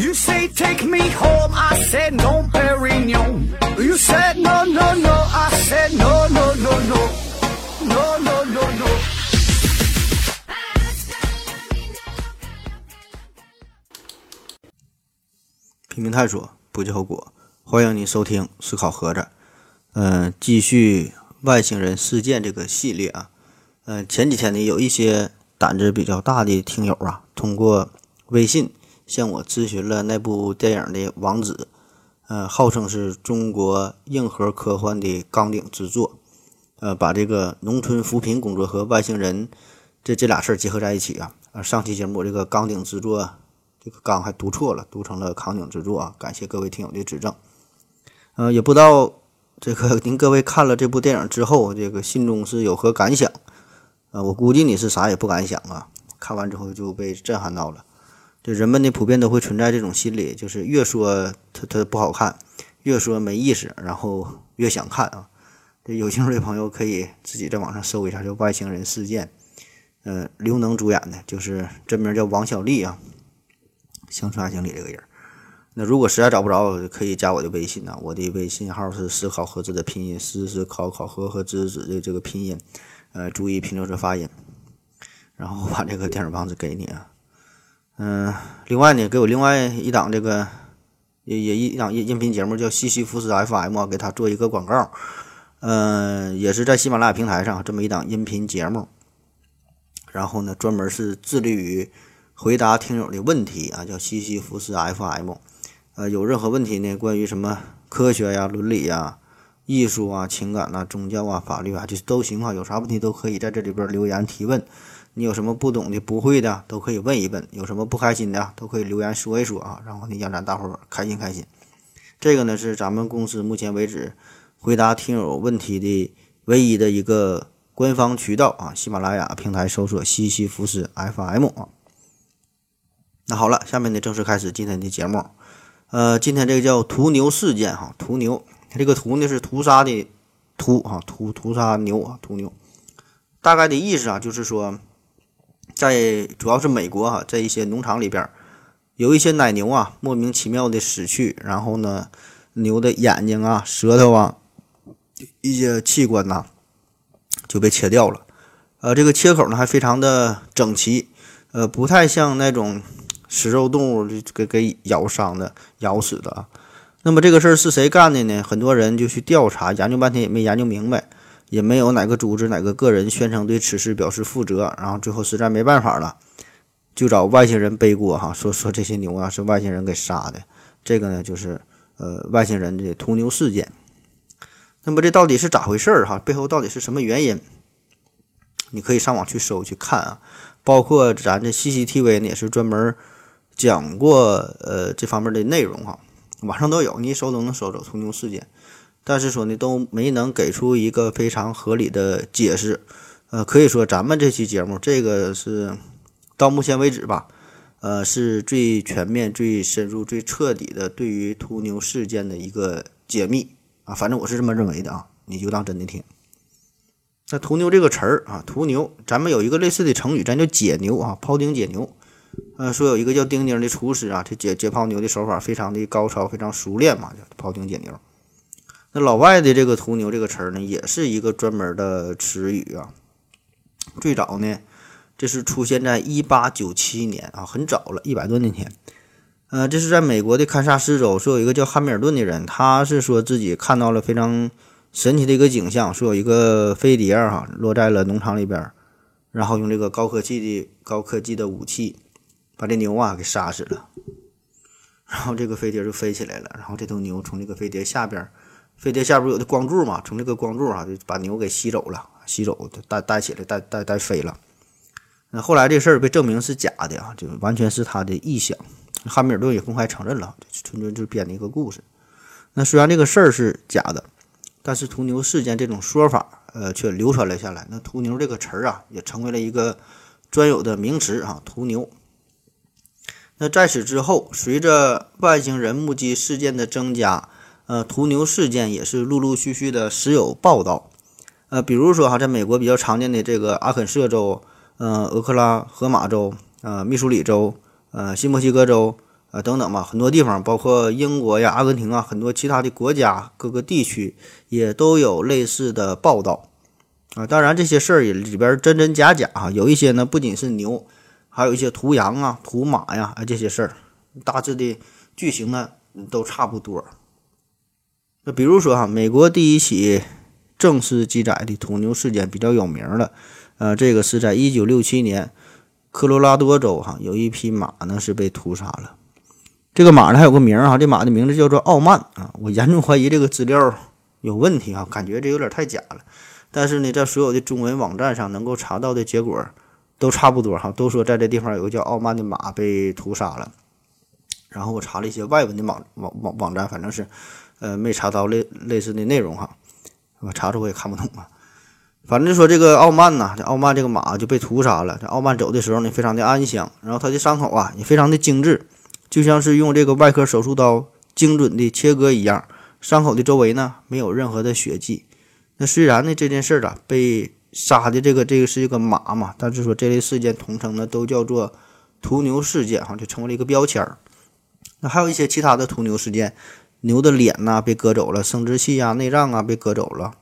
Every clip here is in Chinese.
You say take me home, I said no, Perignon. You said no, no, no, I said no, no, no, no, no, no, no, no. 拼命探索，不计后果。欢迎您收听思考盒子。嗯、继续外星人事件这个系列啊。嗯、前几天呢，有一些胆子比较大的听友啊，通过微信向我咨询了那部电影的网址。呃，号称是中国硬核科幻的纲顶之作。呃，把这个农村扶贫工作和外星人这这俩事儿结合在一起啊。啊，上期节目这个纲顶之作这个“纲”还读错了，读成了“扛鼎之作”啊！感谢各位听友的指正。呃，也不知道这个您各位看了这部电影之后，这个心中是有何感想？呃，我估计你是啥也不敢想啊，看完之后就被震撼到了。这人们呢，普遍都会存在这种心理，就是越说它它不好看，越说没意思，然后越想看啊。这有兴趣的朋友可以自己在网上搜一下，叫《外星人事件》。呃，刘能主演的，就是真名叫王小利啊。乡村爱情里这个人，那如果实在找不着，可以加我的微信呐、我的微信号是思考盒子的拼音，思思考考和和子子的这个拼音，呃，注意拼错这发音。然后我把这个电影网址给你啊，嗯、另外呢，给我另外一档这个也也一档音音频节目叫西西弗斯 FM 啊，给他做一个广告，嗯、也是在喜马拉雅平台上这么一档音频节目。然后呢，专门是致力于回答听友的问题啊，叫西西弗斯 FM。呃，有任何问题呢，关于什么科学呀、伦理呀、艺术啊、情感呐、宗教啊、法律啊，就是都行啊，有啥问题都可以在这里边留言提问。你有什么不懂的、不会的，都可以问一问；有什么不开心的，都可以留言说一说啊，然后呢，让咱大伙儿开心开心。这个呢，是咱们公司目前为止回答听友问题的唯一的一个官方渠道啊，喜马拉雅平台搜索西西弗斯 FM 啊。那好了，下面呢正式开始今天的节目。呃，今天这个叫屠牛事件哈，屠牛，这个屠呢是屠杀的屠啊，屠屠杀牛啊，屠牛。大概的意思啊，就是说，在主要是美国哈，在一些农场里边，有一些奶牛啊，莫名其妙的死去，然后呢，牛的眼睛啊、舌头啊、一些器官呐、就被切掉了。呃，这个切口呢还非常的整齐，呃，不太像那种食肉动物给给咬伤的、咬死的啊。那么这个事儿是谁干的呢？很多人就去调查，研究半天也没研究明白，也没有哪个组织、哪个个人宣称对此事表示负责。然后最后实在没办法了，就找外星人背锅哈，说 说这些牛啊是外星人给杀的。这个呢就是呃外星人的屠牛事件。那么这到底是咋回事儿哈？背后到底是什么原因？你可以上网去搜去看啊，包括咱这 CCTV 呢也是专门讲过呃这方面的内容哈，网上都有，你一搜都能搜着屠牛事件，但是说呢都没能给出一个非常合理的解释，呃，可以说咱们这期节目这个是到目前为止吧，呃是最全面、最深入、最彻底的对于屠牛事件的一个解密啊，反正我是这么认为的啊，你就当真的听。那屠牛这个词儿啊，屠牛，咱们有一个类似的成语，咱叫解牛啊，庖丁解牛。呃，说有一个叫丁丁的厨师啊，这解解剖牛的手法非常的高超，非常熟练嘛，叫庖丁解牛。那老外的这个屠牛这个词儿呢，也是一个专门的词语啊。最早呢，这是出现在一八九七年啊，很早了，一百多年前。呃，这是在美国的堪萨斯州，说有一个叫汉密尔顿的人，他是说自己看到了非常神奇的一个景象，说有一个飞碟儿哈落在了农场里边，然后用这个高科技的高科技的武器把这牛啊给杀死了，然后这个飞碟就飞起来了，然后这头牛从这个飞碟下边儿，飞碟下边有的光柱嘛，从这个光柱啊就把牛给吸走了，吸走带带起来带带带飞了。那后来这事儿被证明是假的啊，就完全是他的臆想。汉密尔顿也公开承认了，纯纯就是编的一个故事。那虽然这个事儿是假的，但是屠牛事件这种说法，呃，却流传了下来。那屠牛这个词儿啊，也成为了一个专有的名词啊，屠牛。那在此之后，随着外星人目击事件的增加，呃，屠牛事件也是陆陆续续的时有报道。呃，比如说哈，在美国比较常见的这个阿肯色州、呃，俄克拉荷马州、呃，密苏里州、呃，新墨西哥州、啊等等吧，很多地方，包括英国呀、阿根廷啊，很多其他的国家各个地区也都有类似的报道啊。当然，这些事儿也里边真真假假哈，有一些呢不仅是牛，还有一些屠羊啊、屠马呀啊这些事儿，大致的剧情呢都差不多。那比如说哈，美国第一起正式记载的屠牛事件比较有名的，呃，这个是在一九六七年，科罗拉多州哈有一匹马呢是被屠杀了。这个马呢还有个名儿哈，这马的名字叫做傲慢啊。我严重怀疑这个资料有问题啊，感觉这有点太假了。但是呢，在所有的中文网站上能够查到的结果都差不多哈，都说在这地方有个叫傲慢的马被屠杀了。然后我查了一些外文的网网网网站，反正是呃没查到类类似的内容哈，我查着我也看不懂啊。反正说这个傲慢呐，这傲慢这个马就被屠杀了。这傲慢走的时候呢，非常的安详，然后他的伤口啊也非常的精致。就像是用这个外科手术刀精准的切割一样，伤口的周围呢没有任何的血迹。那虽然呢这件事儿啊被杀的这个这个是一个马嘛，但是说这类事件统称呢都叫做屠牛事件哈，就成为了一个标签儿。那还有一些其他的屠牛事件，牛的脸呐被割走了，生殖器啊内脏啊被割走了，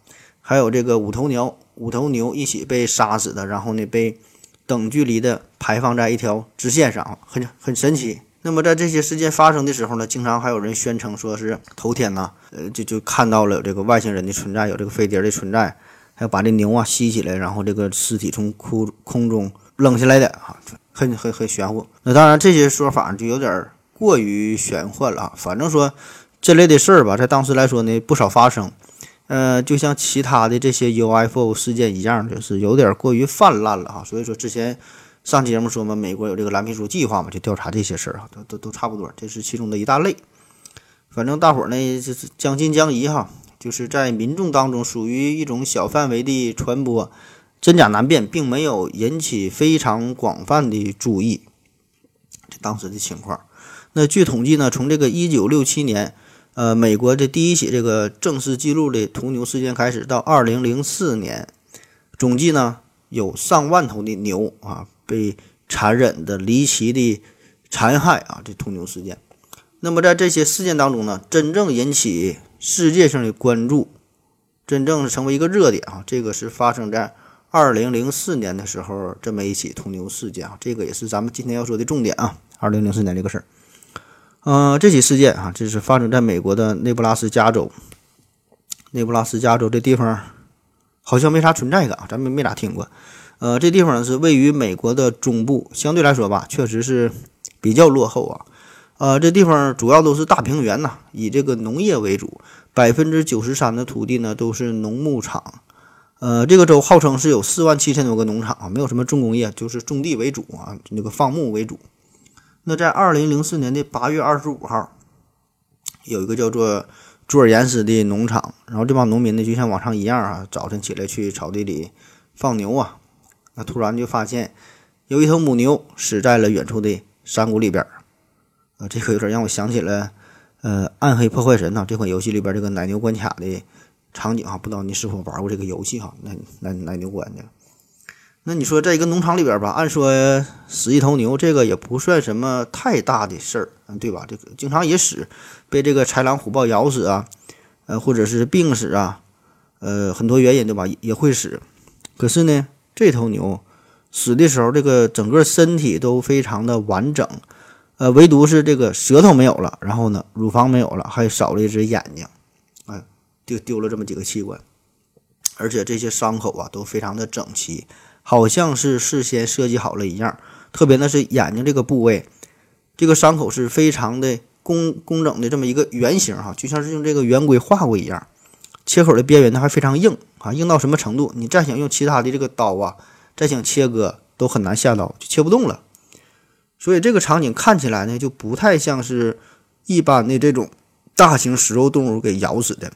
还有这个五头牛五头牛一起被杀死的，然后呢被等距离的排放在一条直线上，很很神奇。那么在这些事件发生的时候呢，经常还有人宣称说是头天呐，呃，就就看到了有这个外星人的存在，有这个飞碟的存在，还有把这牛啊吸起来，然后这个尸体从空空中扔下来的啊，很很很玄乎。那当然这些说法就有点过于玄幻了啊。反正说这类的事儿吧，在当时来说呢不少发生，呃，就像其他的这些 UFO 事件一样，就是有点过于泛滥了哈。所以说之前。上期节目说嘛，美国有这个蓝皮书计划嘛，就调查这些事儿啊，都都都差不多，这是其中的一大类。反正大伙儿呢就是将信将疑哈，就是在民众当中属于一种小范围的传播，真假难辨，并没有引起非常广泛的注意。这当时的情况，那据统计呢，从这个一九六七年，呃，美国的第一起这个正式记录的屠牛事件开始，到二零零四年，总计呢有上万头的牛啊。被残忍的、离奇的残害啊！这屠牛事件，那么在这些事件当中呢，真正引起世界性的关注，真正成为一个热点啊！这个是发生在二零零四年的时候，这么一起屠牛事件啊，这个也是咱们今天要说的重点啊！二零零四年这个事儿，呃，这起事件啊，这是发生在美国的内布拉斯加州。内布拉斯加州这地方好像没啥存在感啊，咱们没咋听过。呃，这地方是位于美国的中部，相对来说吧，确实是比较落后啊。呃，这地方主要都是大平原呐，以这个农业为主，百分之九十三的土地呢都是农牧场。呃，这个州号称是有四万七千多个农场啊，没有什么重工业，就是种地为主啊，那个放牧为主。那在二零零四年的八月二十五号，有一个叫做朱尔延斯的农场，然后这帮农民呢就像往常一样啊，早晨起来去草地里放牛啊。那突然就发现，有一头母牛死在了远处的山谷里边儿，啊，这个有点让我想起了，呃，《暗黑破坏神》呐这款游戏里边这个奶牛关卡的场景啊，不知道你是否玩过这个游戏哈？奶奶奶牛关的。那你说在一个农场里边吧，按说死一头牛，这个也不算什么太大的事儿，对吧？这个经常也死，被这个豺狼虎豹咬死啊，呃，或者是病死啊，呃，很多原因对吧？也会死。可是呢？这头牛死的时候，这个整个身体都非常的完整，呃，唯独是这个舌头没有了，然后呢，乳房没有了，还少了一只眼睛，哎，就丢了这么几个器官，而且这些伤口啊都非常的整齐，好像是事先设计好了一样。特别呢是眼睛这个部位，这个伤口是非常的工工整的这么一个圆形哈，就像是用这个圆规画过一样。切口的边缘呢还非常硬啊，硬到什么程度？你再想用其他的这个刀啊，再想切割都很难下刀，就切不动了。所以这个场景看起来呢，就不太像是一般的这种大型食肉动物给咬死的，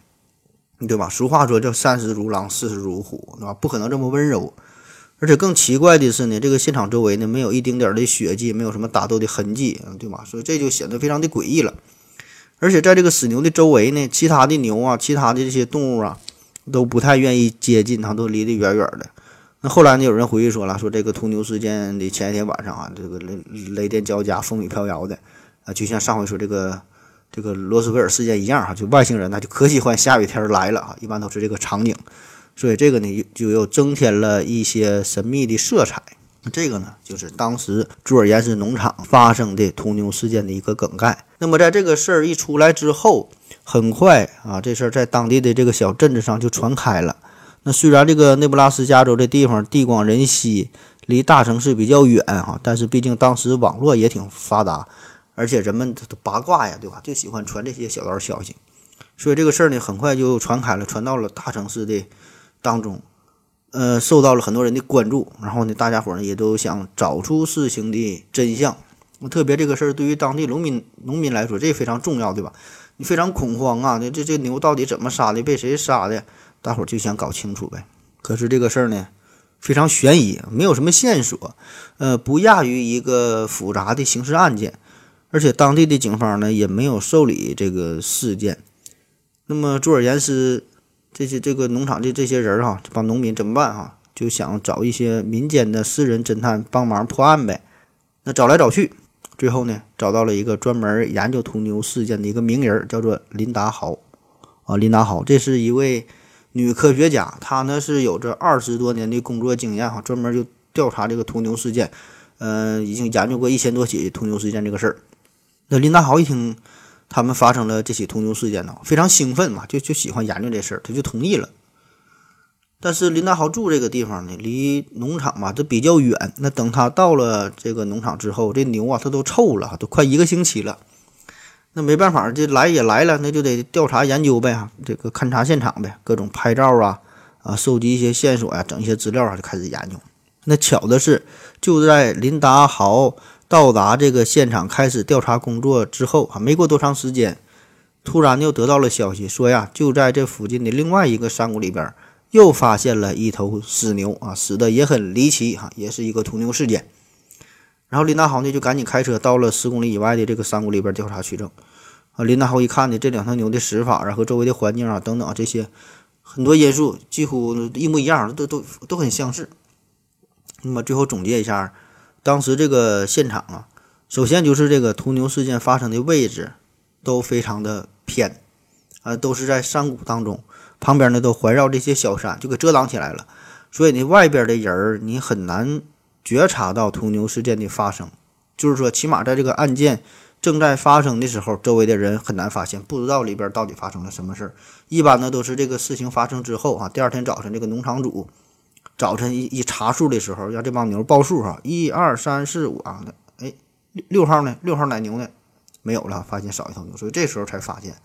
对吧？俗话说叫三十如狼，四十如虎，对吧？不可能这么温柔。而且更奇怪的是呢，这个现场周围呢没有一丁点儿的血迹，没有什么打斗的痕迹，对吧？所以这就显得非常的诡异了。而且在这个死牛的周围呢，其他的牛啊，其他的这些动物啊，都不太愿意接近它，都离得远远的。那后来呢，有人回忆说了，说这个屠牛事件的前一天晚上啊，这个雷雷电交加，风雨飘摇的，啊，就像上回说这个这个罗斯威尔事件一样哈，就外星人呢就可喜欢下雨天来了啊，一般都是这个场景，所以这个呢就又增添了一些神秘的色彩。那这个呢，就是当时朱尔岩斯农场发生的屠牛事件的一个梗概。那么在这个事儿一出来之后，很快啊，这事儿在当地的这个小镇子上就传开了。那虽然这个内布拉斯加州这地方地广人稀，离大城市比较远哈，但是毕竟当时网络也挺发达，而且人们都八卦呀，对吧？就喜欢传这些小道消息，所以这个事儿呢，很快就传开了，传到了大城市的当中。呃，受到了很多人的关注，然后呢，大家伙呢也都想找出事情的真相。特别这个事儿对于当地农民农民来说，这非常重要，对吧？你非常恐慌啊！那这这牛到底怎么杀的？被谁杀的？大伙儿就想搞清楚呗。可是这个事儿呢，非常悬疑，没有什么线索，呃，不亚于一个复杂的刑事案件，而且当地的警方呢也没有受理这个事件。那么朱尔延斯。这些这个农场的这些人哈，这帮农民怎么办哈？就想找一些民间的私人侦探帮忙破案呗。那找来找去，最后呢，找到了一个专门研究屠牛事件的一个名人，叫做林达豪。啊，林达豪，这是一位女科学家，她呢是有着二十多年的工作经验哈，专门就调查这个屠牛事件，嗯，已经研究过一千多起屠牛事件这个事儿。那林达豪一听。他们发生了这起屠牛事件呢，非常兴奋嘛，就就喜欢研究这事儿，他就同意了。但是林达豪住这个地方呢，离农场嘛，这比较远。那等他到了这个农场之后，这牛啊，它都臭了，都快一个星期了。那没办法，这来也来了，那就得调查研究呗，这个勘察现场呗，各种拍照啊，啊，收集一些线索呀，整一些资料啊，就开始研究。那巧的是，就在林达豪。到达这个现场开始调查工作之后啊，没过多长时间，突然就得到了消息，说呀，就在这附近的另外一个山谷里边，又发现了一头死牛啊，死的也很离奇哈，也是一个屠牛事件。然后林大豪呢就赶紧开车到了十公里以外的这个山谷里边调查取证。啊，林大豪一看呢，这两头牛的死法啊和周围的环境啊等等啊这些很多因素几乎一模一样，都都都很相似。那么最后总结一下。当时这个现场啊，首先就是这个屠牛事件发生的位置都非常的偏，啊，都是在山谷当中，旁边呢都环绕这些小山，就给遮挡起来了。所以呢，外边的人儿你很难觉察到屠牛事件的发生，就是说，起码在这个案件正在发生的时候，周围的人很难发现，不知道里边到底发生了什么事儿。一般呢都是这个事情发生之后啊，第二天早晨这个农场主。早晨一一查数的时候，让这帮牛报数哈，一二三四五啊，哎，六号呢？六号奶牛呢？没有了，发现少一头牛，所以这时候才发现。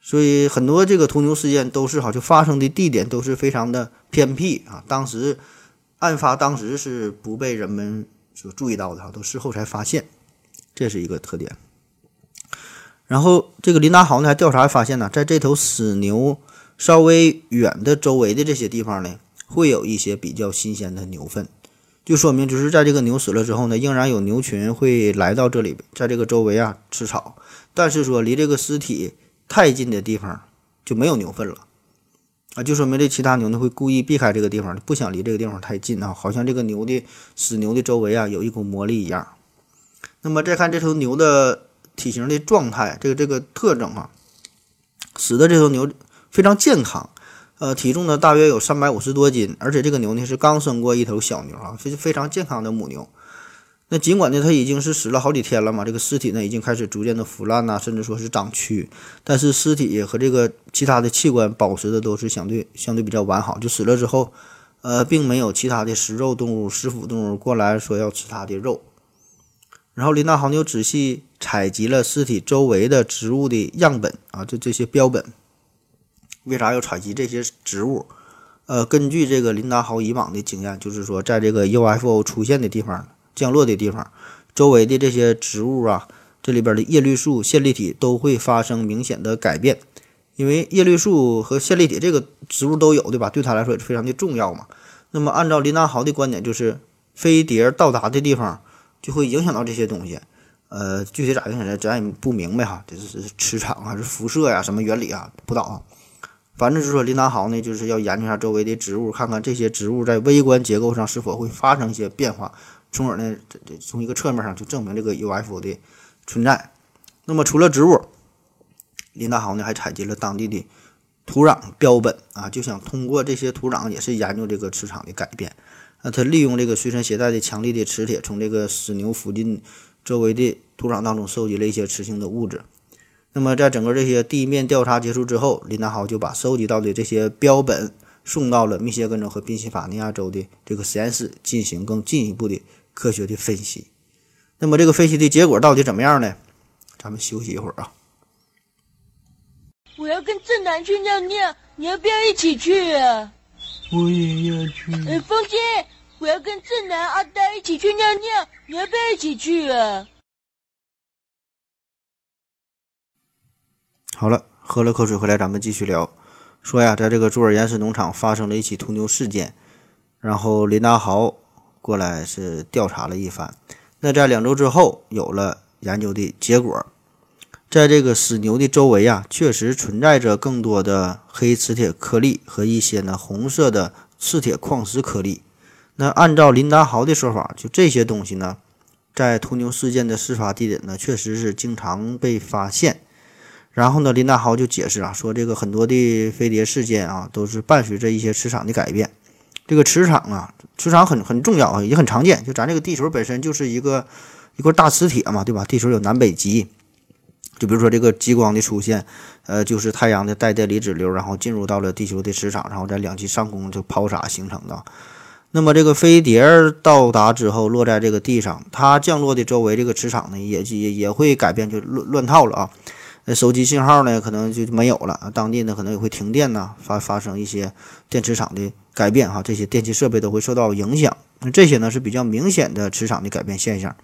所以很多这个屠牛事件都是哈，就发生的地点都是非常的偏僻啊。当时案发当时是不被人们所注意到的哈，都事后才发现，这是一个特点。然后这个林达豪呢还调查发现呢，在这头死牛稍微远的周围的这些地方呢。会有一些比较新鲜的牛粪，就说明就是在这个牛死了之后呢，仍然有牛群会来到这里，在这个周围啊吃草。但是说离这个尸体太近的地方就没有牛粪了啊，就说明这其他牛呢会故意避开这个地方，不想离这个地方太近啊，好像这个牛的死牛的周围啊有一股魔力一样。那么再看这头牛的体型的状态，这个这个特征啊，死的这头牛非常健康。呃，体重呢大约有三百五十多斤，而且这个牛呢是刚生过一头小牛啊，非非常健康的母牛。那尽管呢它已经是死了好几天了嘛，这个尸体呢已经开始逐渐的腐烂呐，甚至说是长蛆，但是尸体和这个其他的器官保持的都是相对相对比较完好。就死了之后，呃，并没有其他的食肉动物、食腐动物过来说要吃它的肉。然后林大豪又仔细采集了尸体周围的植物的样本啊，就这些标本。为啥要采集这些植物？呃，根据这个林达豪以往的经验，就是说，在这个 UFO 出现的地方、降落的地方，周围的这些植物啊，这里边的叶绿素、线粒体都会发生明显的改变。因为叶绿素和线粒体这个植物都有，对吧？对他来说也是非常的重要嘛。那么，按照林达豪的观点，就是飞碟到达的地方就会影响到这些东西。呃，具体咋影响的，咱也不明白哈。这是磁场还是辐射呀？什么原理啊？不知道。反正就是说，林达豪呢，就是要研究一下周围的植物，看看这些植物在微观结构上是否会发生一些变化，从而呢，这这从一个侧面上就证明这个 UFO 的存在。那么除了植物，林大豪呢还采集了当地的土壤标本啊，就想通过这些土壤也是研究这个磁场的改变。那他利用这个随身携带的强力的磁铁，从这个死牛附近周围的土壤当中收集了一些磁性的物质。那么在整个这些地面调查结束之后，林达豪就把收集到的这些标本送到了密歇根州和宾夕法尼亚州的这个实验室进行更进一步的科学的分析。那么这个分析的结果到底怎么样呢？咱们休息一会儿啊。我要跟正南去尿尿，你要不要一起去啊？我也要去。哎，风姐，我要跟正南、阿呆一起去尿尿，你要不要一起去啊？好了，喝了口水回来，咱们继续聊。说呀，在这个朱尔岩石农场发生了一起屠牛事件，然后林达豪过来是调查了一番。那在两周之后，有了研究的结果，在这个死牛的周围啊，确实存在着更多的黑磁铁颗粒和一些呢红色的赤铁矿石颗粒。那按照林达豪的说法，就这些东西呢，在屠牛事件的事发地点呢，确实是经常被发现。然后呢，林大豪就解释啊，说这个很多的飞碟事件啊，都是伴随着一些磁场的改变。这个磁场啊，磁场很很重要啊，也很常见。就咱这个地球本身就是一个一块大磁铁嘛，对吧？地球有南北极。就比如说这个极光的出现，呃，就是太阳的带电离子流，然后进入到了地球的磁场，然后在两极上空就抛洒形成的。那么这个飞碟到达之后，落在这个地上，它降落的周围这个磁场呢，也也也会改变，就乱乱套了啊。那手机信号呢，可能就没有了当地呢可能也会停电呐，发发生一些电磁场的改变哈，这些电气设备都会受到影响。那这些呢是比较明显的磁场的改变现象，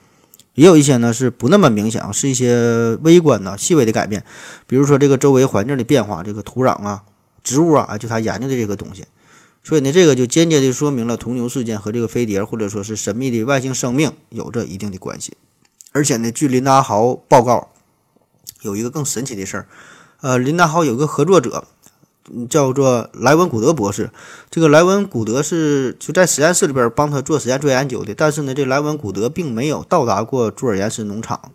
也有一些呢是不那么明显啊，是一些微观的细微的改变，比如说这个周围环境的变化，这个土壤啊、植物啊，就他研究的这个东西。所以呢，这个就间接的说明了铜牛事件和这个飞碟或者说是神秘的外星生命有着一定的关系。而且呢，据林达豪报告。有一个更神奇的事儿，呃，林达豪有个合作者，叫做莱文古德博士。这个莱文古德是就在实验室里边帮他做实验做研究的，但是呢，这莱文古德并没有到达过朱尔岩石农场。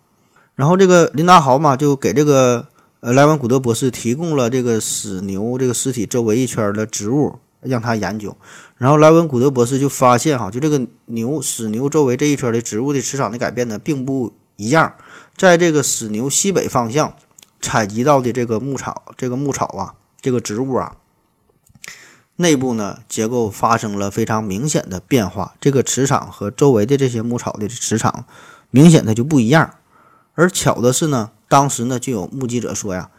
然后这个林达豪嘛，就给这个呃莱文古德博士提供了这个死牛这个尸体周围一圈的植物让他研究。然后莱文古德博士就发现哈，就这个牛死牛周围这一圈的植物的磁场的改变呢，并不一样。在这个死牛西北方向采集到的这个牧草，这个牧草啊，这个植物啊，内部呢结构发生了非常明显的变化，这个磁场和周围的这些牧草的磁场明显的就不一样。而巧的是呢，当时呢就有目击者说呀，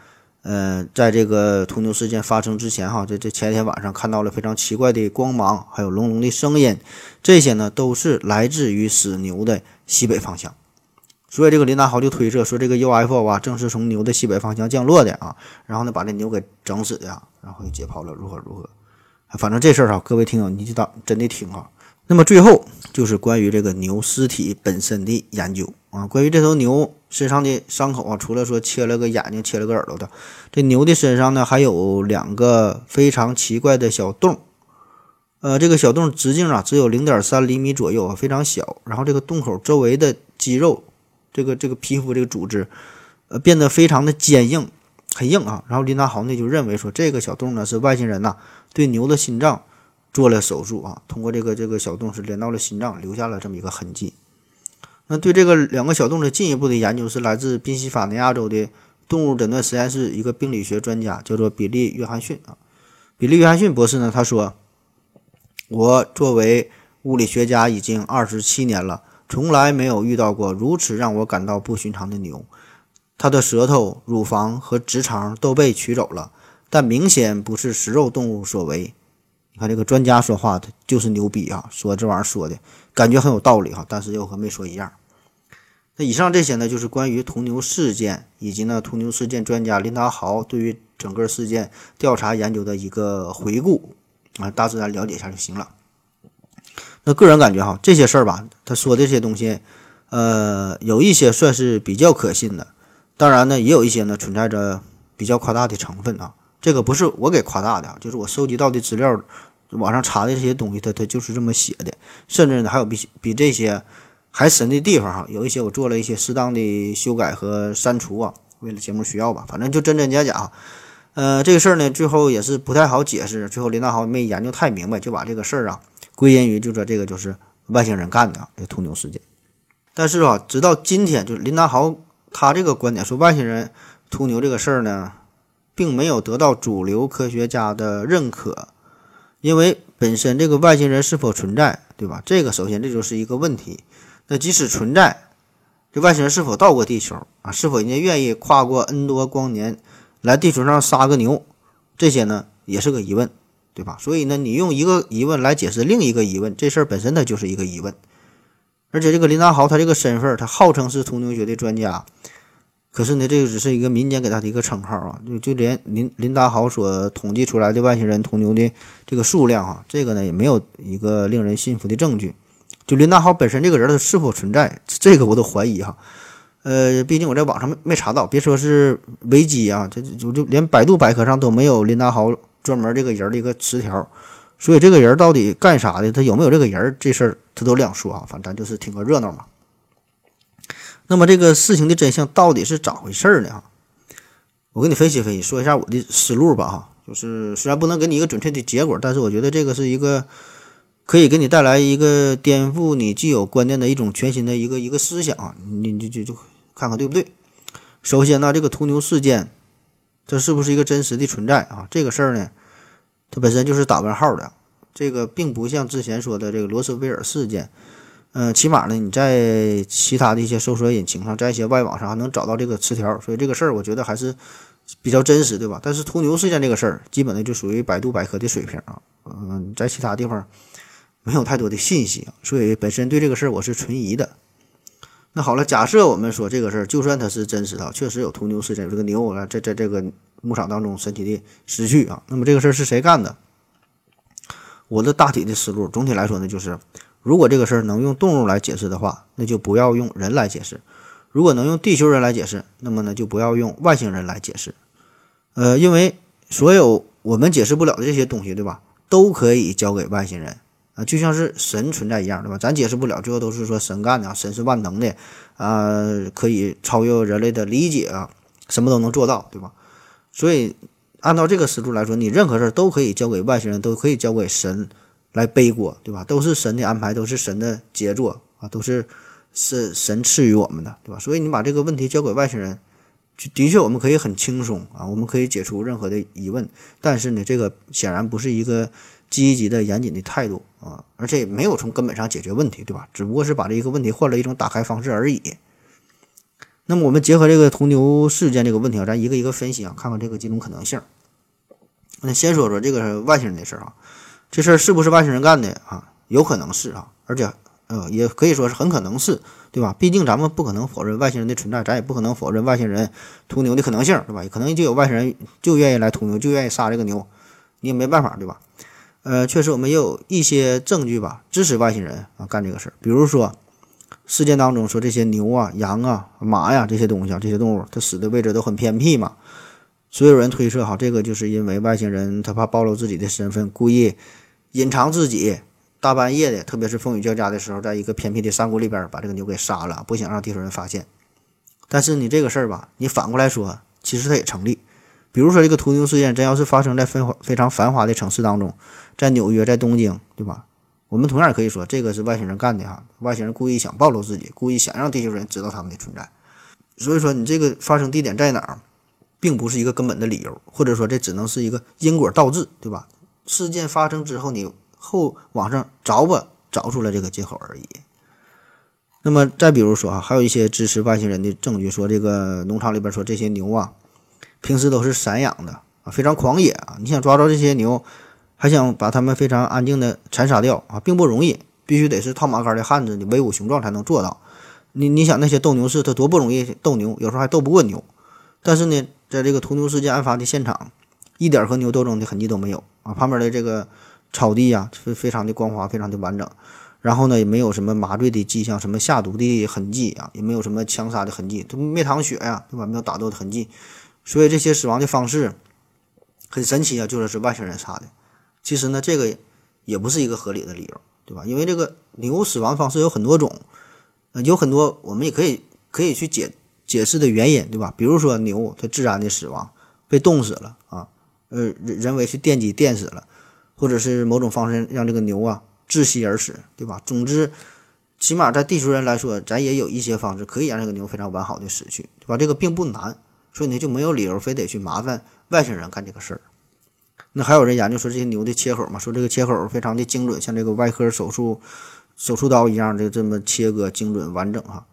呃，在这个屠牛事件发生之前哈，这这前一天晚上看到了非常奇怪的光芒，还有隆隆的声音，这些呢都是来自于死牛的西北方向。所以这个林达豪就推测说，这个 UFO 啊，正是从牛的西北方向降落的啊，然后呢，把这牛给整死的，然后就解剖了，如何如何。反正这事儿哈，各位听友你就当真的听啊。那么最后就是关于这个牛尸体本身的研究啊，关于这头牛身上的伤口啊，除了说切了个眼睛、切了个耳朵的，这牛的身上呢还有两个非常奇怪的小洞，呃，这个小洞直径啊只有零点三厘米左右啊，非常小，然后这个洞口周围的肌肉。这个这个皮肤这个组织，呃，变得非常的坚硬，很硬啊。然后林达豪呢就认为说，这个小洞呢是外星人呐对牛的心脏做了手术啊，通过这个这个小洞是连到了心脏，留下了这么一个痕迹。那对这个两个小洞的进一步的研究是来自宾夕法尼亚州的动物诊断实验室一个病理学专家，叫做比利约翰逊啊。比利约翰逊博士呢，他说：“我作为物理学家已经二十七年了。”从来没有遇到过如此让我感到不寻常的牛，它的舌头、乳房和直肠都被取走了，但明显不是食肉动物所为。你看这个专家说话的就是牛逼啊，说这玩意儿说的感觉很有道理哈，但是又和没说一样。那以上这些呢，就是关于屠牛事件以及呢屠牛事件专家林达豪对于整个事件调查研究的一个回顾啊，大致来了解一下就行了。那个人感觉哈，这些事儿吧，他说这些东西，呃，有一些算是比较可信的，当然呢，也有一些呢存在着比较夸大的成分啊。这个不是我给夸大的，就是我收集到的资料，网上查的这些东西，它它就是这么写的。甚至呢，还有比比这些还神的地方哈，有一些我做了一些适当的修改和删除啊，为了节目需要吧，反正就真真假假。呃，这个事儿呢，最后也是不太好解释。最后林大豪没研究太明白，就把这个事儿啊归因于就说这个就是外星人干的这屠牛事件。但是啊，直到今天，就是林大豪他这个观点说外星人屠牛这个事儿呢，并没有得到主流科学家的认可，因为本身这个外星人是否存在，对吧？这个首先这就是一个问题。那即使存在，这外星人是否到过地球啊？是否人家愿意跨过 N 多光年来地球上杀个牛？这些呢也是个疑问，对吧？所以呢，你用一个疑问来解释另一个疑问，这事儿本身它就是一个疑问。而且这个林达豪他这个身份，他号称是屠牛学的专家，可是呢，这个只是一个民间给他的一个称号啊。就就连林林达豪所统计出来的外星人屠牛的这个数量啊，这个呢也没有一个令人信服的证据。就林大豪本身这个人他是否存在，这个我都怀疑哈。呃，毕竟我在网上没没查到，别说是维基啊，这就就连百度百科上都没有林大豪专门这个人的一个词条。所以这个人到底干啥的，他有没有这个人这事儿他都两说啊。反正就是听个热闹嘛。那么这个事情的真相到底是咋回事呢？我给你分析分析，说一下我的思路吧。哈，就是虽然不能给你一个准确的结果，但是我觉得这个是一个。可以给你带来一个颠覆你既有观念的一种全新的一个一个思想啊，你就就就看看对不对？首先呢，这个屠牛事件，这是不是一个真实的存在啊？这个事儿呢，它本身就是打问号的。这个并不像之前说的这个罗斯威尔事件，嗯，起码呢，你在其他的一些搜索引擎上，在一些外网上还能找到这个词条，所以这个事儿我觉得还是比较真实，对吧？但是秃牛事件这个事儿，基本的就属于百度百科的水平啊，嗯，在其他地方。没有太多的信息，所以本身对这个事儿我是存疑的。那好了，假设我们说这个事儿，就算它是真实的，确实有屠牛事件，这个牛啊在在这个牧场当中神奇的失去啊，那么这个事儿是谁干的？我的大体的思路，总体来说呢，就是如果这个事儿能用动物来解释的话，那就不要用人来解释；如果能用地球人来解释，那么呢就不要用外星人来解释。呃，因为所有我们解释不了的这些东西，对吧，都可以交给外星人。啊，就像是神存在一样，对吧？咱解释不了，最后都是说神干的，神是万能的，啊，可以超越人类的理解啊，什么都能做到，对吧？所以按照这个思路来说，你任何事儿都可以交给外星人，都可以交给神来背锅，对吧？都是神的安排，都是神的杰作啊，都是是神赐予我们的，对吧？所以你把这个问题交给外星人，的确我们可以很轻松啊，我们可以解除任何的疑问，但是呢，这个显然不是一个。积极的、严谨的态度啊，而且也没有从根本上解决问题，对吧？只不过是把这一个问题换了一种打开方式而已。那么我们结合这个屠牛事件这个问题啊，咱一个一个分析啊，看看这个几种可能性。那先说说这个外星人的事儿啊，这事儿是不是外星人干的啊？有可能是啊，而且呃，也可以说是很可能是，对吧？毕竟咱们不可能否认外星人的存在，咱也不可能否认外星人屠牛的可能性，对吧？可能就有外星人就愿意来屠牛，就愿意杀这个牛，你也没办法，对吧？呃，确实，我们也有一些证据吧，支持外星人啊干这个事儿。比如说，事件当中说这些牛啊、羊啊、马呀这些东西啊，这些动物它死的位置都很偏僻嘛，所有人推测哈，这个就是因为外星人他怕暴露自己的身份，故意隐藏自己，大半夜的，特别是风雨交加的时候，在一个偏僻的山谷里边把这个牛给杀了，不想让地球人发现。但是你这个事儿吧，你反过来说，其实它也成立。比如说这个屠牛事件真要是发生在非非常繁华的城市当中，在纽约，在东京，对吧？我们同样可以说这个是外星人干的哈，外星人故意想暴露自己，故意想让地球人知道他们的存在。所以说你这个发生地点在哪儿，并不是一个根本的理由，或者说这只能是一个因果倒置，对吧？事件发生之后，你后往上找吧，找出来这个借口而已。那么再比如说啊，还有一些支持外星人的证据，说这个农场里边说这些牛啊。平时都是散养的啊，非常狂野啊！你想抓着这些牛，还想把它们非常安静的残杀掉啊，并不容易，必须得是套马杆的汉子，你威武雄壮才能做到。你你想那些斗牛士，他多不容易斗牛，有时候还斗不过牛。但是呢，在这个屠牛事件案发的现场，一点和牛斗争的痕迹都没有啊。旁边的这个草地呀，非非常的光滑，非常的完整。然后呢，也没有什么麻醉的迹象，什么下毒的痕迹啊，也没有什么枪杀的痕迹，都没淌血呀，对吧？没有打斗的痕迹。所以这些死亡的方式很神奇啊，就说是外星人杀的。其实呢，这个也不是一个合理的理由，对吧？因为这个牛死亡方式有很多种，呃，有很多我们也可以可以去解解释的原因，对吧？比如说牛它自然的死亡，被冻死了啊，呃，人人为去电击电死了，或者是某种方式让这个牛啊窒息而死，对吧？总之，起码在地球人来说，咱也有一些方式可以让这个牛非常完好的死去，对吧？这个并不难，所以呢就没有理由非得去麻烦外星人干这个事儿。那还有人研究说这些牛的切口嘛，说这个切口非常的精准，像这个外科手术手术刀一样的这么切割精准完整哈。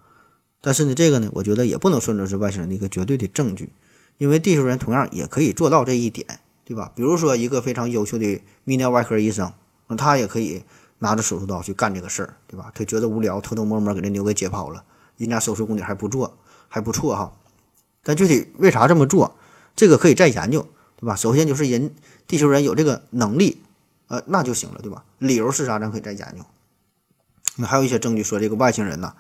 但是呢，这个呢，我觉得也不能算作是外星人的一个绝对的证据，因为地球人同样也可以做到这一点，对吧？比如说一个非常优秀的泌尿外科医生，那他也可以拿着手术刀去干这个事儿，对吧？他觉得无聊，偷偷摸摸给这牛给解剖了，人家手术功底还不错，还不错哈。但具体为啥这么做，这个可以再研究，对吧？首先就是人。地球人有这个能力，呃，那就行了，对吧？理由是啥？咱可以再研究。那还有一些证据说，这个外星人呐，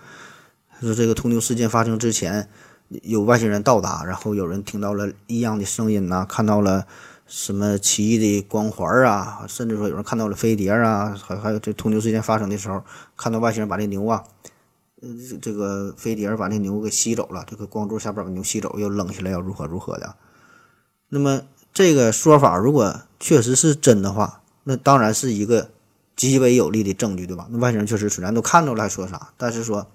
说这个屠牛事件发生之前，有外星人到达，然后有人听到了异样的声音呐，看到了什么奇异的光环啊，甚至说有人看到了飞碟啊，还还有这屠牛事件发生的时候，看到外星人把这牛啊，这个飞碟把那牛给吸走了，这个光柱下边把牛吸走，又扔下来，要如何如何的。那么。这个说法如果确实是真的话，那当然是一个极为有力的证据，对吧？那外星人确实存在，都看到了，还说啥？但是说，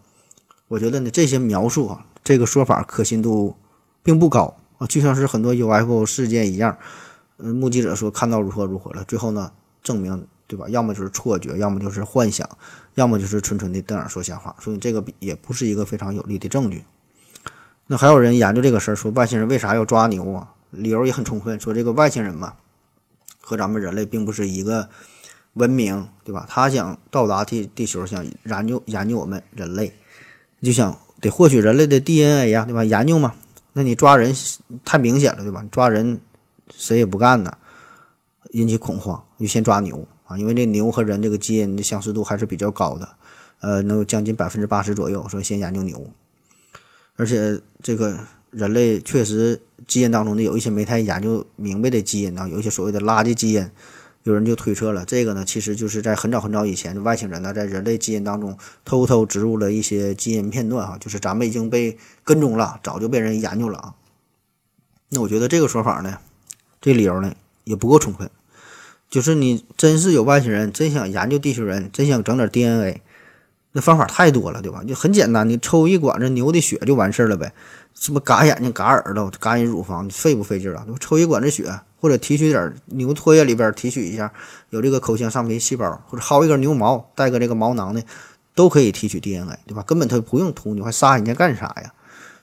我觉得呢，这些描述啊，这个说法可信度并不高啊，就像是很多 UFO 事件一样，嗯，目击者说看到如何如何了，最后呢，证明对吧？要么就是错觉，要么就是幻想，要么就是纯纯的瞪眼说瞎话，所以这个也不是一个非常有力的证据。那还有人研究这个事儿，说外星人为啥要抓牛啊？理由也很充分，说这个外星人嘛，和咱们人类并不是一个文明，对吧？他想到达地地球，想研究研究我们人类，就想得获取人类的 DNA 呀，对吧？研究嘛，那你抓人太明显了，对吧？抓人谁也不干呢，引起恐慌，就先抓牛啊，因为这牛和人这个基因的相似度还是比较高的，呃，能有将近百分之八十左右，所以先研究牛，而且这个。人类确实基因当中的有一些没太研究明白的基因啊，有一些所谓的垃圾基因，有人就推测了，这个呢其实就是在很早很早以前，外星人呢在人类基因当中偷偷植入了一些基因片段哈，就是咱们已经被跟踪了，早就被人研究了啊。那我觉得这个说法呢，这理由呢也不够充分，就是你真是有外星人，真想研究地球人，真想整点 DNA。那方法太多了，对吧？就很简单，你抽一管子牛的血就完事儿了呗。什么嘎眼睛、嘎耳朵、嘎人乳房，费不费劲啊？抽一管子血，或者提取点牛唾液里边提取一下，有这个口腔上皮细胞，或者薅一根牛毛，带个这个毛囊的，都可以提取 DNA，对吧？根本他不用屠牛，还杀人家干啥呀？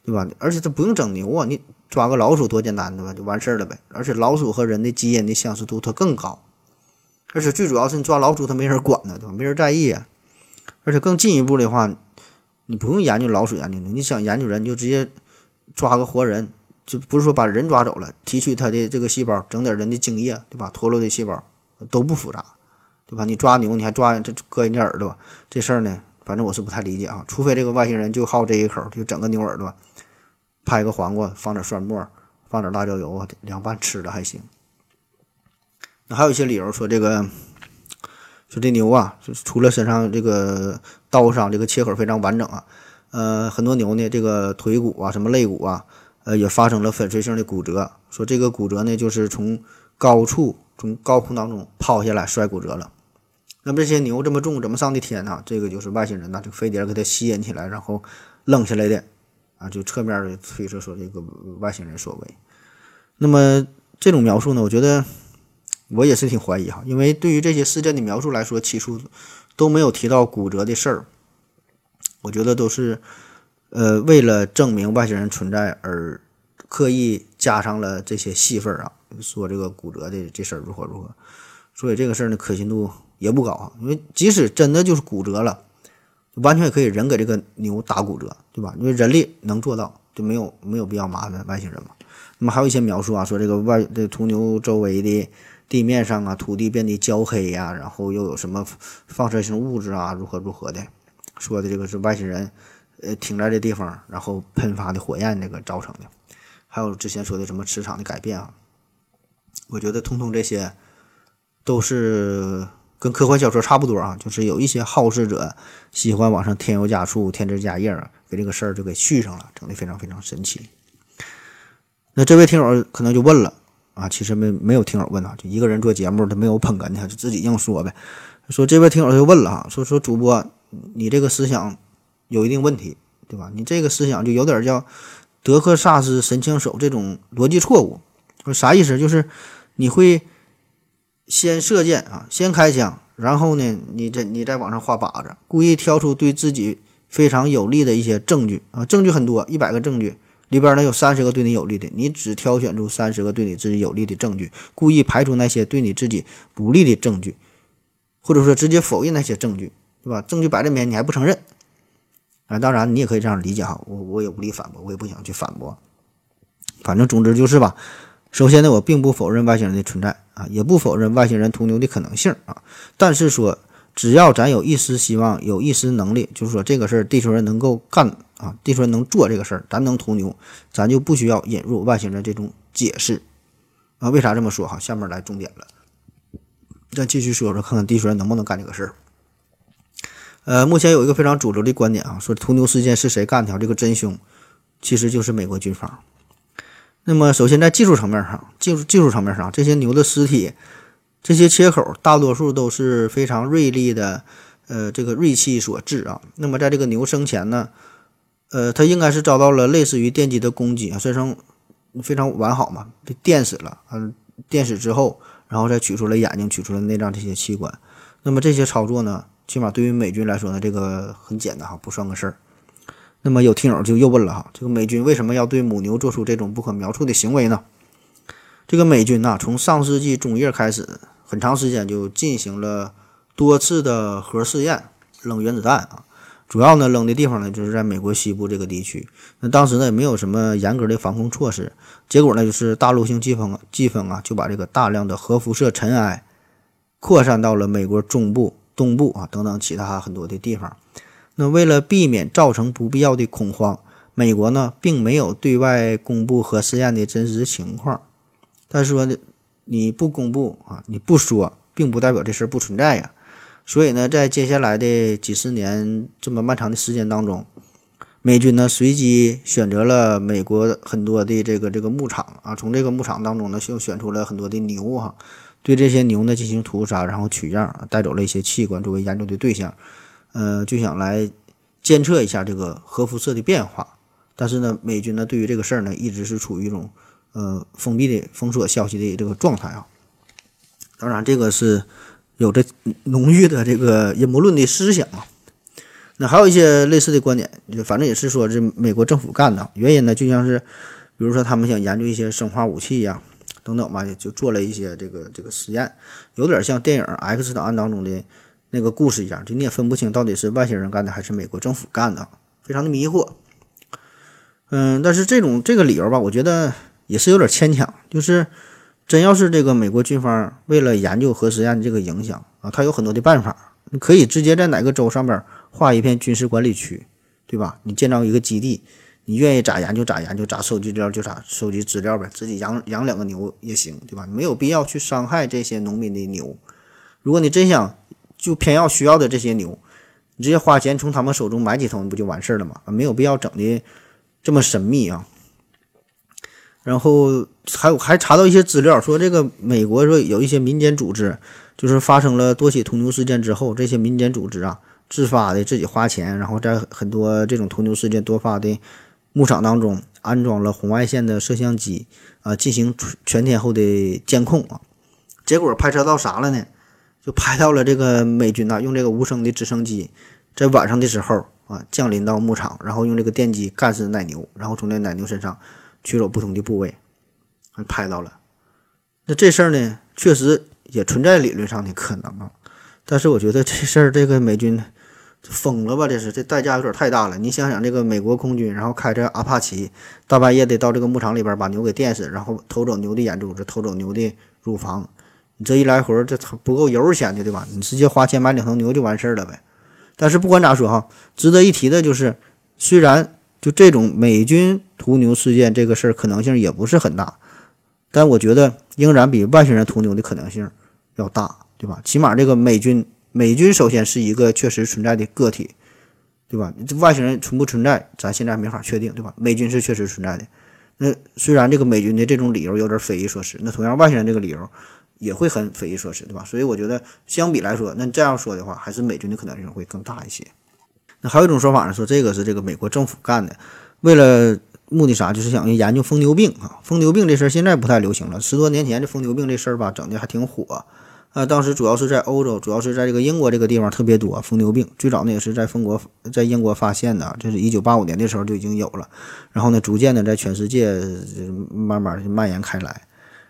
对吧？而且他不用整牛啊，你抓个老鼠多简单，对吧？就完事儿了呗。而且老鼠和人的基因的相似度它更高，而且最主要是你抓老鼠，它没人管呢，对吧？没人在意啊。而且更进一步的话，你不用研究老鼠研究的，你想研究人，你就直接抓个活人，就不是说把人抓走了，提取他的这个细胞，整点人的精液，对吧？脱落的细胞都不复杂，对吧？你抓牛，你还抓这割人家耳朵，这事儿呢，反正我是不太理解啊。除非这个外星人就好这一口，就整个牛耳朵，拍个黄瓜，放点蒜末，放点辣椒油，凉拌吃了还行。那还有一些理由说这个。说这牛啊，除了身上这个刀伤这个切口非常完整啊，呃，很多牛呢，这个腿骨啊，什么肋骨啊，呃，也发生了粉碎性的骨折。说这个骨折呢，就是从高处从高空当中抛下来摔骨折了。那么这些牛这么重，怎么上的天呢？这个就是外星人呐，这个飞碟给它吸引起来，然后扔下来的啊，就侧面的推测说这个外星人所为。那么这种描述呢，我觉得。我也是挺怀疑哈，因为对于这些事件的描述来说，起初都没有提到骨折的事儿。我觉得都是呃为了证明外星人存在而刻意加上了这些戏份儿啊，说这个骨折的这事儿如何如何。所以这个事儿呢可信度也不高啊，因为即使真的就是骨折了，完全可以人给这个牛打骨折，对吧？因为人力能做到，就没有没有必要麻烦外星人嘛。那么还有一些描述啊，说这个外这屠牛周围的。地面上啊，土地变得焦黑呀，然后又有什么放射性物质啊，如何如何的，说的这个是外星人，呃，停在这地方，然后喷发的火焰那个造成的，还有之前说的什么磁场的改变啊，我觉得通通这些都是跟科幻小说差不多啊，就是有一些好事者喜欢往上添油加醋、添枝加叶，给这个事儿就给续上了，整的非常非常神奇。那这位听友可能就问了啊，其实没没有听友问啊，就一个人做节目，他没有捧哏的，就自己硬说呗。说这边听友就问了哈，说说主播，你这个思想有一定问题，对吧？你这个思想就有点叫德克萨斯神枪手这种逻辑错误。说啥意思？就是你会先射箭啊，先开枪，然后呢，你这你再往上画靶子，故意挑出对自己非常有利的一些证据啊，证据很多，一百个证据。里边呢有三十个对你有利的，你只挑选出三十个对你自己有利的证据，故意排除那些对你自己不利的证据，或者说直接否认那些证据，对吧？证据摆在面前你还不承认啊？当然你也可以这样理解哈，我我也无力反驳，我也不想去反驳，反正总之就是吧。首先呢，我并不否认外星人的存在啊，也不否认外星人屠牛的可能性啊，但是说只要咱有一丝希望，有一丝能力，就是说这个事儿地球人能够干。啊，地球人能做这个事儿，咱能屠牛，咱就不需要引入外星人这种解释啊？为啥这么说？哈，下面来重点了，咱继续说说，看看地球人能不能干这个事儿。呃，目前有一个非常主流的观点啊，说屠牛事件是谁干的？这个真凶其实就是美国军方。那么，首先在技术层面上，技术技术层面上，这些牛的尸体，这些切口，大多数都是非常锐利的，呃，这个锐器所致啊。那么，在这个牛生前呢？呃，他应该是遭到了类似于电击的攻击啊，身上非常完好嘛，被电死了。嗯，电死之后，然后再取出了眼睛，取出了内脏这些器官。那么这些操作呢，起码对于美军来说呢，这个很简单哈，不算个事儿。那么有听友就又问了哈，这个美军为什么要对母牛做出这种不可描述的行为呢？这个美军呐，从上世纪中叶开始，很长时间就进行了多次的核试验，扔原子弹啊。主要呢扔的地方呢就是在美国西部这个地区，那当时呢也没有什么严格的防控措施，结果呢就是大陆性季风季风啊就把这个大量的核辐射尘埃扩散到了美国中部、东部啊等等其他很多的地方。那为了避免造成不必要的恐慌，美国呢并没有对外公布核试验的真实情况。但是说呢你不公布啊你不说，并不代表这事儿不存在呀。所以呢，在接下来的几十年这么漫长的时间当中，美军呢随机选择了美国很多的这个这个牧场啊，从这个牧场当中呢又选出了很多的牛哈，对这些牛呢进行屠杀，然后取样，带走了一些器官作为研究的对象，呃，就想来监测一下这个核辐射的变化。但是呢，美军呢对于这个事儿呢一直是处于一种呃封闭的封锁消息的这个状态啊。当然，这个是。有着浓郁的这个阴谋论的思想啊，那还有一些类似的观点，就反正也是说这美国政府干的。原因呢，就像是比如说他们想研究一些生化武器呀，等等吧，就做了一些这个这个实验，有点像电影《X 档案》当中的那个故事一样，就你也分不清到底是外星人干的还是美国政府干的，非常的迷惑。嗯，但是这种这个理由吧，我觉得也是有点牵强，就是。真要是这个美国军方为了研究核实验这个影响啊，他有很多的办法。你可以直接在哪个州上边划一片军事管理区，对吧？你建造一个基地，你愿意咋研究咋研究，咋收集资料就咋收集资料呗，自己养养两个牛也行，对吧？没有必要去伤害这些农民的牛。如果你真想就偏要需要的这些牛，你直接花钱从他们手中买几头，不就完事儿了吗？没有必要整的这么神秘啊。然后还有还查到一些资料，说这个美国说有一些民间组织，就是发生了多起屠牛事件之后，这些民间组织啊自发的自己花钱，然后在很多这种屠牛事件多发的牧场当中安装了红外线的摄像机啊，进行全天候的监控啊。结果拍摄到啥了呢？就拍到了这个美军呐用这个无声的直升机在晚上的时候啊降临到牧场，然后用这个电击干死奶牛，然后从这奶牛身上。取走不同的部位，还拍到了。那这事儿呢，确实也存在理论上的可能啊。但是我觉得这事儿，这个美军疯了吧？这是这代价有点太大了。你想想，这个美国空军，然后开着阿帕奇，大半夜的到这个牧场里边把牛给电死，然后偷走牛的眼珠子，偷走牛的乳房，你这一来回，这不够油钱的，对吧？你直接花钱买两头牛就完事儿了呗。但是不管咋说哈，值得一提的就是，虽然。就这种美军屠牛事件这个事儿可能性也不是很大，但我觉得仍然比外星人屠牛的可能性要大对吧？起码这个美军，美军首先是一个确实存在的个体，对吧？这外星人存不存在，咱现在没法确定，对吧？美军是确实存在的。那虽然这个美军的这种理由有点匪夷所思，那同样外星人这个理由也会很匪夷所思，对吧？所以我觉得相比来说，那这样说的话，还是美军的可能性会更大一些。还有一种说法呢，说这个是这个美国政府干的，为了目的啥，就是想研究疯牛病啊。疯牛病这事儿现在不太流行了，十多年前这疯牛病这事儿吧，整的还挺火。啊，当时主要是在欧洲，主要是在这个英国这个地方特别多疯牛病。最早呢也是在中国，在英国发现的，这是一九八五年的时候就已经有了。然后呢，逐渐的在全世界慢慢的蔓延开来。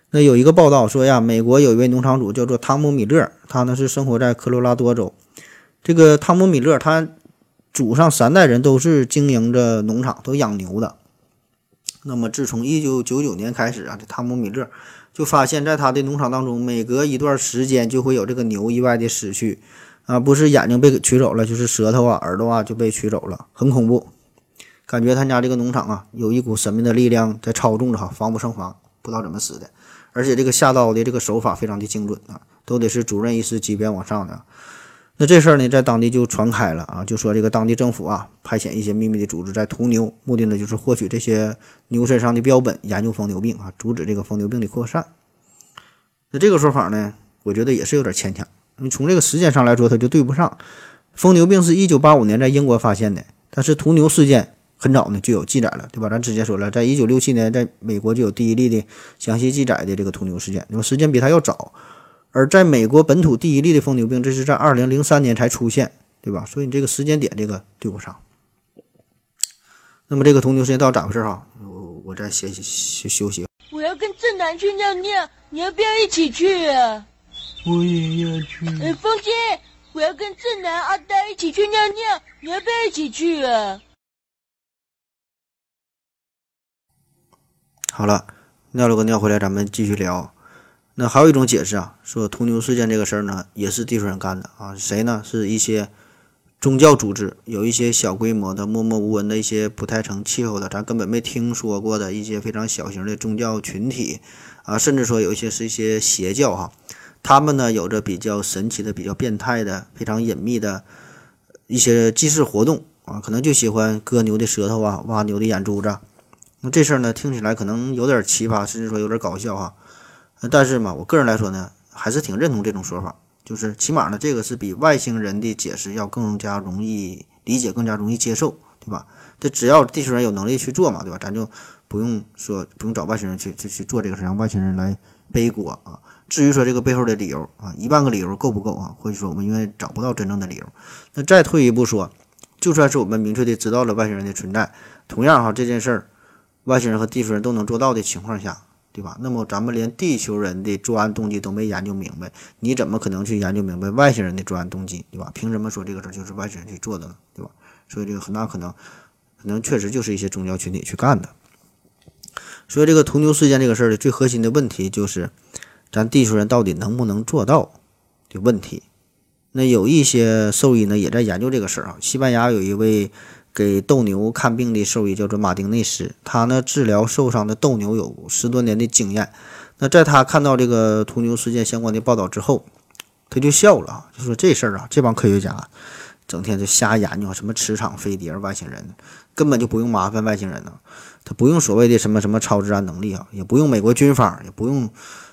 那有一个报道说呀，美国有一位农场主叫做汤姆米勒，他呢是生活在科罗拉多州。这个汤姆米勒他祖上三代人都是经营着农场，都养牛的。那么自从一九九九年开始啊，这汤姆米勒。就发现，在他的农场当中，每隔一段时间就会有这个牛意外的死去，啊，不是眼睛被取走了，就是舌头啊、耳朵啊就被取走了，很恐怖。感觉他家这个农场啊，有一股神秘的力量在操纵着哈，防不胜防，不知道怎么死的。而且这个下刀的这个手法非常的精准啊，都得是主任医师级别往上的。那这事儿呢，在当地就传开了啊，就说这个当地政府啊，派遣一些秘密的组织在屠牛，目的呢就是获取这些牛身上的标本，研究疯牛病啊，阻止这个疯牛病的扩散。那这个说法呢，我觉得也是有点牵强。你从这个时间上来说，它就对不上。疯牛病是一九八五年在英国发现的，但是屠牛事件很早呢就有记载了，对吧？咱之前说了，在一九六七年，在美国就有第一例的详细记载的这个屠牛事件，那么时间比它要早。而在美国本土第一例的疯牛病，这是在二零零三年才出现，对吧？所以你这个时间点这个对不上。那么这个同牛时间到底咋回事哈？我我再歇歇休息。我要跟正南去尿尿，你要不要一起去啊？我也要去。哎，风姐，我要跟正南、阿呆一起去尿尿，你要不要一起去啊？好了，尿了个尿回来，咱们继续聊。那还有一种解释啊，说屠牛事件这个事儿呢，也是地球人干的啊。谁呢？是一些宗教组织，有一些小规模的、默默无闻的一些不太成气候的，咱根本没听说过的一些非常小型的宗教群体啊，甚至说有一些是一些邪教哈。他们呢，有着比较神奇的、比较变态的、非常隐秘的一些祭祀活动啊，可能就喜欢割牛的舌头啊，挖牛的眼珠子。那这事儿呢，听起来可能有点奇葩，甚至说有点搞笑哈。但是嘛，我个人来说呢，还是挺认同这种说法，就是起码呢，这个是比外星人的解释要更加容易理解、更加容易接受，对吧？这只要地球人有能力去做嘛，对吧？咱就不用说不用找外星人去去去做这个事，让外星人来背锅啊。至于说这个背后的理由啊，一万个理由够不够啊？或者说我们因为找不到真正的理由，那再退一步说，就算是我们明确的知道了外星人的存在，同样哈，这件事儿，外星人和地球人都能做到的情况下。对吧？那么咱们连地球人的作案动机都没研究明白，你怎么可能去研究明白外星人的作案动机？对吧？凭什么说这个事儿就是外星人去做的呢？对吧？所以这个很大可能，可能确实就是一些宗教群体去干的。所以这个屠牛事件这个事儿的最核心的问题就是，咱地球人到底能不能做到的问题。那有一些兽医呢也在研究这个事儿啊。西班牙有一位。给斗牛看病的兽医叫做马丁内斯，他呢治疗受伤的斗牛有十多年的经验。那在他看到这个屠牛事件相关的报道之后，他就笑了，就说这事儿啊，这帮科学家整天就瞎研究什么磁场、飞碟、外星人，根本就不用麻烦外星人呢。他不用所谓的什么什么超自然能力啊，也不用美国军方，也不用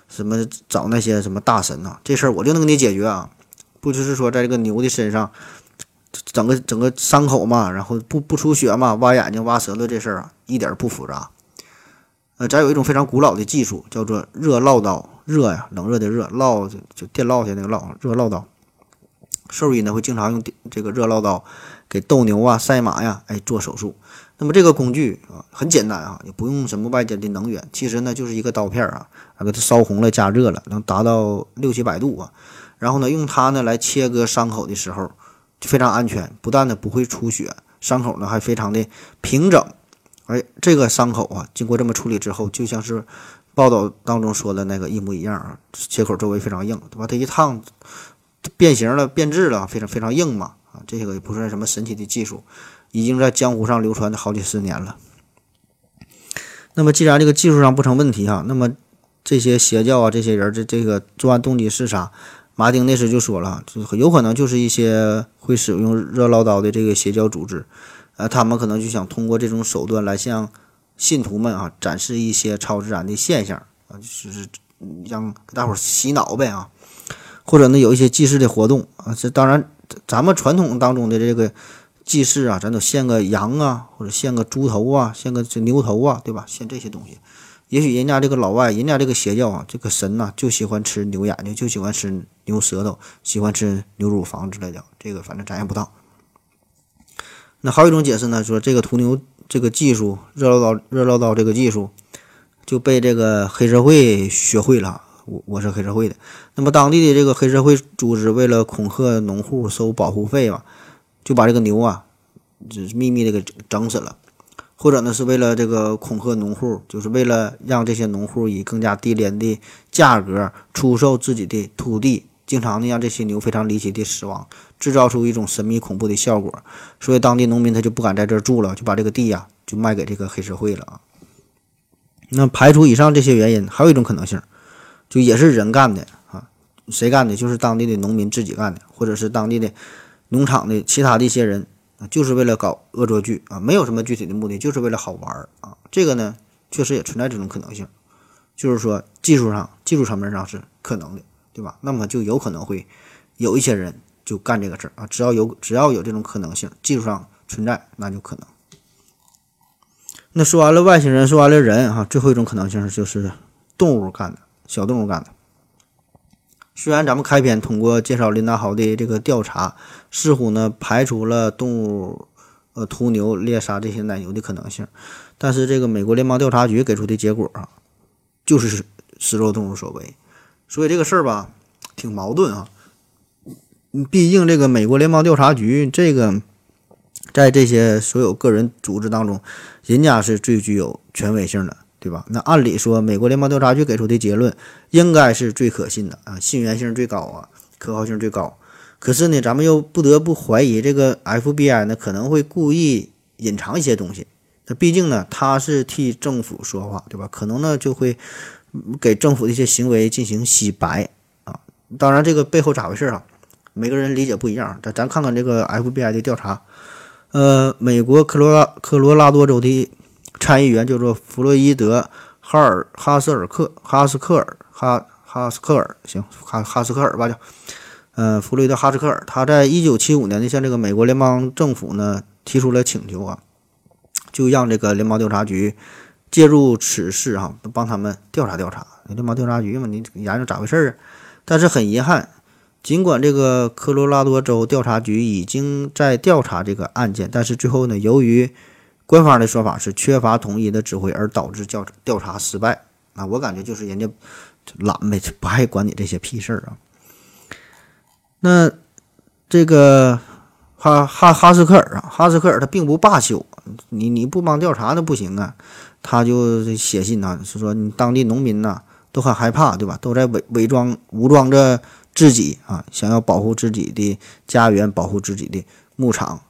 什么找那些什么大神呐，这事儿我就能给你解决啊。不就是说在这个牛的身上。整个整个伤口嘛，然后不不出血嘛，挖眼睛、挖舌头这事儿啊，一点不复杂。呃，咱有一种非常古老的技术，叫做热烙刀。热呀，冷热的热，烙就就电烙下那个烙，热烙刀。兽医呢会经常用这个热烙刀给斗牛啊、赛马呀，哎做手术。那么这个工具啊很简单啊，也不用什么外界的能源，其实呢就是一个刀片啊，啊给它烧红了、加热了，能达到六七百度啊。然后呢用它呢来切割伤口的时候。非常安全，不但呢不会出血，伤口呢还非常的平整。哎，这个伤口啊，经过这么处理之后，就像是报道当中说的那个一模一样啊。切口周围非常硬，对吧？它一烫变形了、变质了，非常非常硬嘛。啊，这个也不算什么神奇的技术，已经在江湖上流传了好几十年了。那么既然这个技术上不成问题啊，那么这些邪教啊，这些人这这个作案动机是啥？马丁那时就说了，就有可能就是一些会使用热唠叨的这个邪教组织，呃，他们可能就想通过这种手段来向信徒们啊展示一些超自然的现象啊，就是让大伙儿洗脑呗啊，或者呢有一些祭祀的活动啊，这当然咱们传统当中的这个祭祀啊，咱都献个羊啊，或者献个猪头啊，献个这牛头啊，对吧？献这些东西。也许人家这个老外，人家这个邪教啊，这个神呐，就喜欢吃牛眼睛，就喜欢吃牛舌头，喜欢吃牛乳房之类的。这个反正咱也不知道。那还有一种解释呢，说这个屠牛这个技术，热唠叨热唠叨这个技术就被这个黑社会学会了。我我是黑社会的。那么当地的这个黑社会组织为了恐吓农户收保护费嘛，就把这个牛啊，就秘密的给整死了。或者呢，是为了这个恐吓农户，就是为了让这些农户以更加低廉的价格出售自己的土地，经常呢让这些牛非常离奇的死亡，制造出一种神秘恐怖的效果。所以当地农民他就不敢在这儿住了，就把这个地呀就卖给这个黑社会了啊。那排除以上这些原因，还有一种可能性，就也是人干的啊。谁干的？就是当地的农民自己干的，或者是当地的农场的其他的一些人。就是为了搞恶作剧啊，没有什么具体的目的，就是为了好玩啊。这个呢，确实也存在这种可能性，就是说技术上、技术层面上是可能的，对吧？那么就有可能会有一些人就干这个事儿啊。只要有只要有这种可能性，技术上存在，那就可能。那说完了外星人，说完了人哈，最后一种可能性就是动物干的，小动物干的。虽然咱们开篇通过介绍林达豪的这个调查，似乎呢排除了动物呃屠牛猎杀这些奶牛的可能性，但是这个美国联邦调查局给出的结果啊，就是食肉动物所为，所以这个事儿吧挺矛盾啊。毕竟这个美国联邦调查局这个在这些所有个人组织当中，人家是最具有权威性的。对吧？那按理说，美国联邦调查局给出的结论应该是最可信的啊，信源性最高啊，可靠性最高。可是呢，咱们又不得不怀疑这个 FBI 呢可能会故意隐藏一些东西。那毕竟呢，他是替政府说话，对吧？可能呢就会给政府的一些行为进行洗白啊。当然，这个背后咋回事啊？每个人理解不一样。咱咱看看这个 FBI 的调查，呃，美国科罗拉科罗拉多州的。参议员叫做弗洛伊德·哈尔。哈斯尔克哈斯克尔。哈哈斯克尔，行哈哈斯克尔吧叫，嗯，弗洛伊德哈斯克尔，他在一九七五年呢向这个美国联邦政府呢提出了请求啊，就让这个联邦调查局介入此事啊，帮他们调查调查。联邦调查局嘛，你研究咋回事儿啊？但是很遗憾，尽管这个科罗拉多州调查局已经在调查这个案件，但是最后呢，由于官方的说法是缺乏统一的指挥，而导致调调查失败。啊，我感觉就是人家懒呗，不爱管你这些屁事儿啊。那这个哈哈哈斯克尔啊，哈斯克尔他并不罢休，你你不帮调查那不行啊。他就写信呐，是说你当地农民呐都很害怕，对吧？都在伪伪装武装着自己啊，想要保护自己的家园，保护自己的牧场。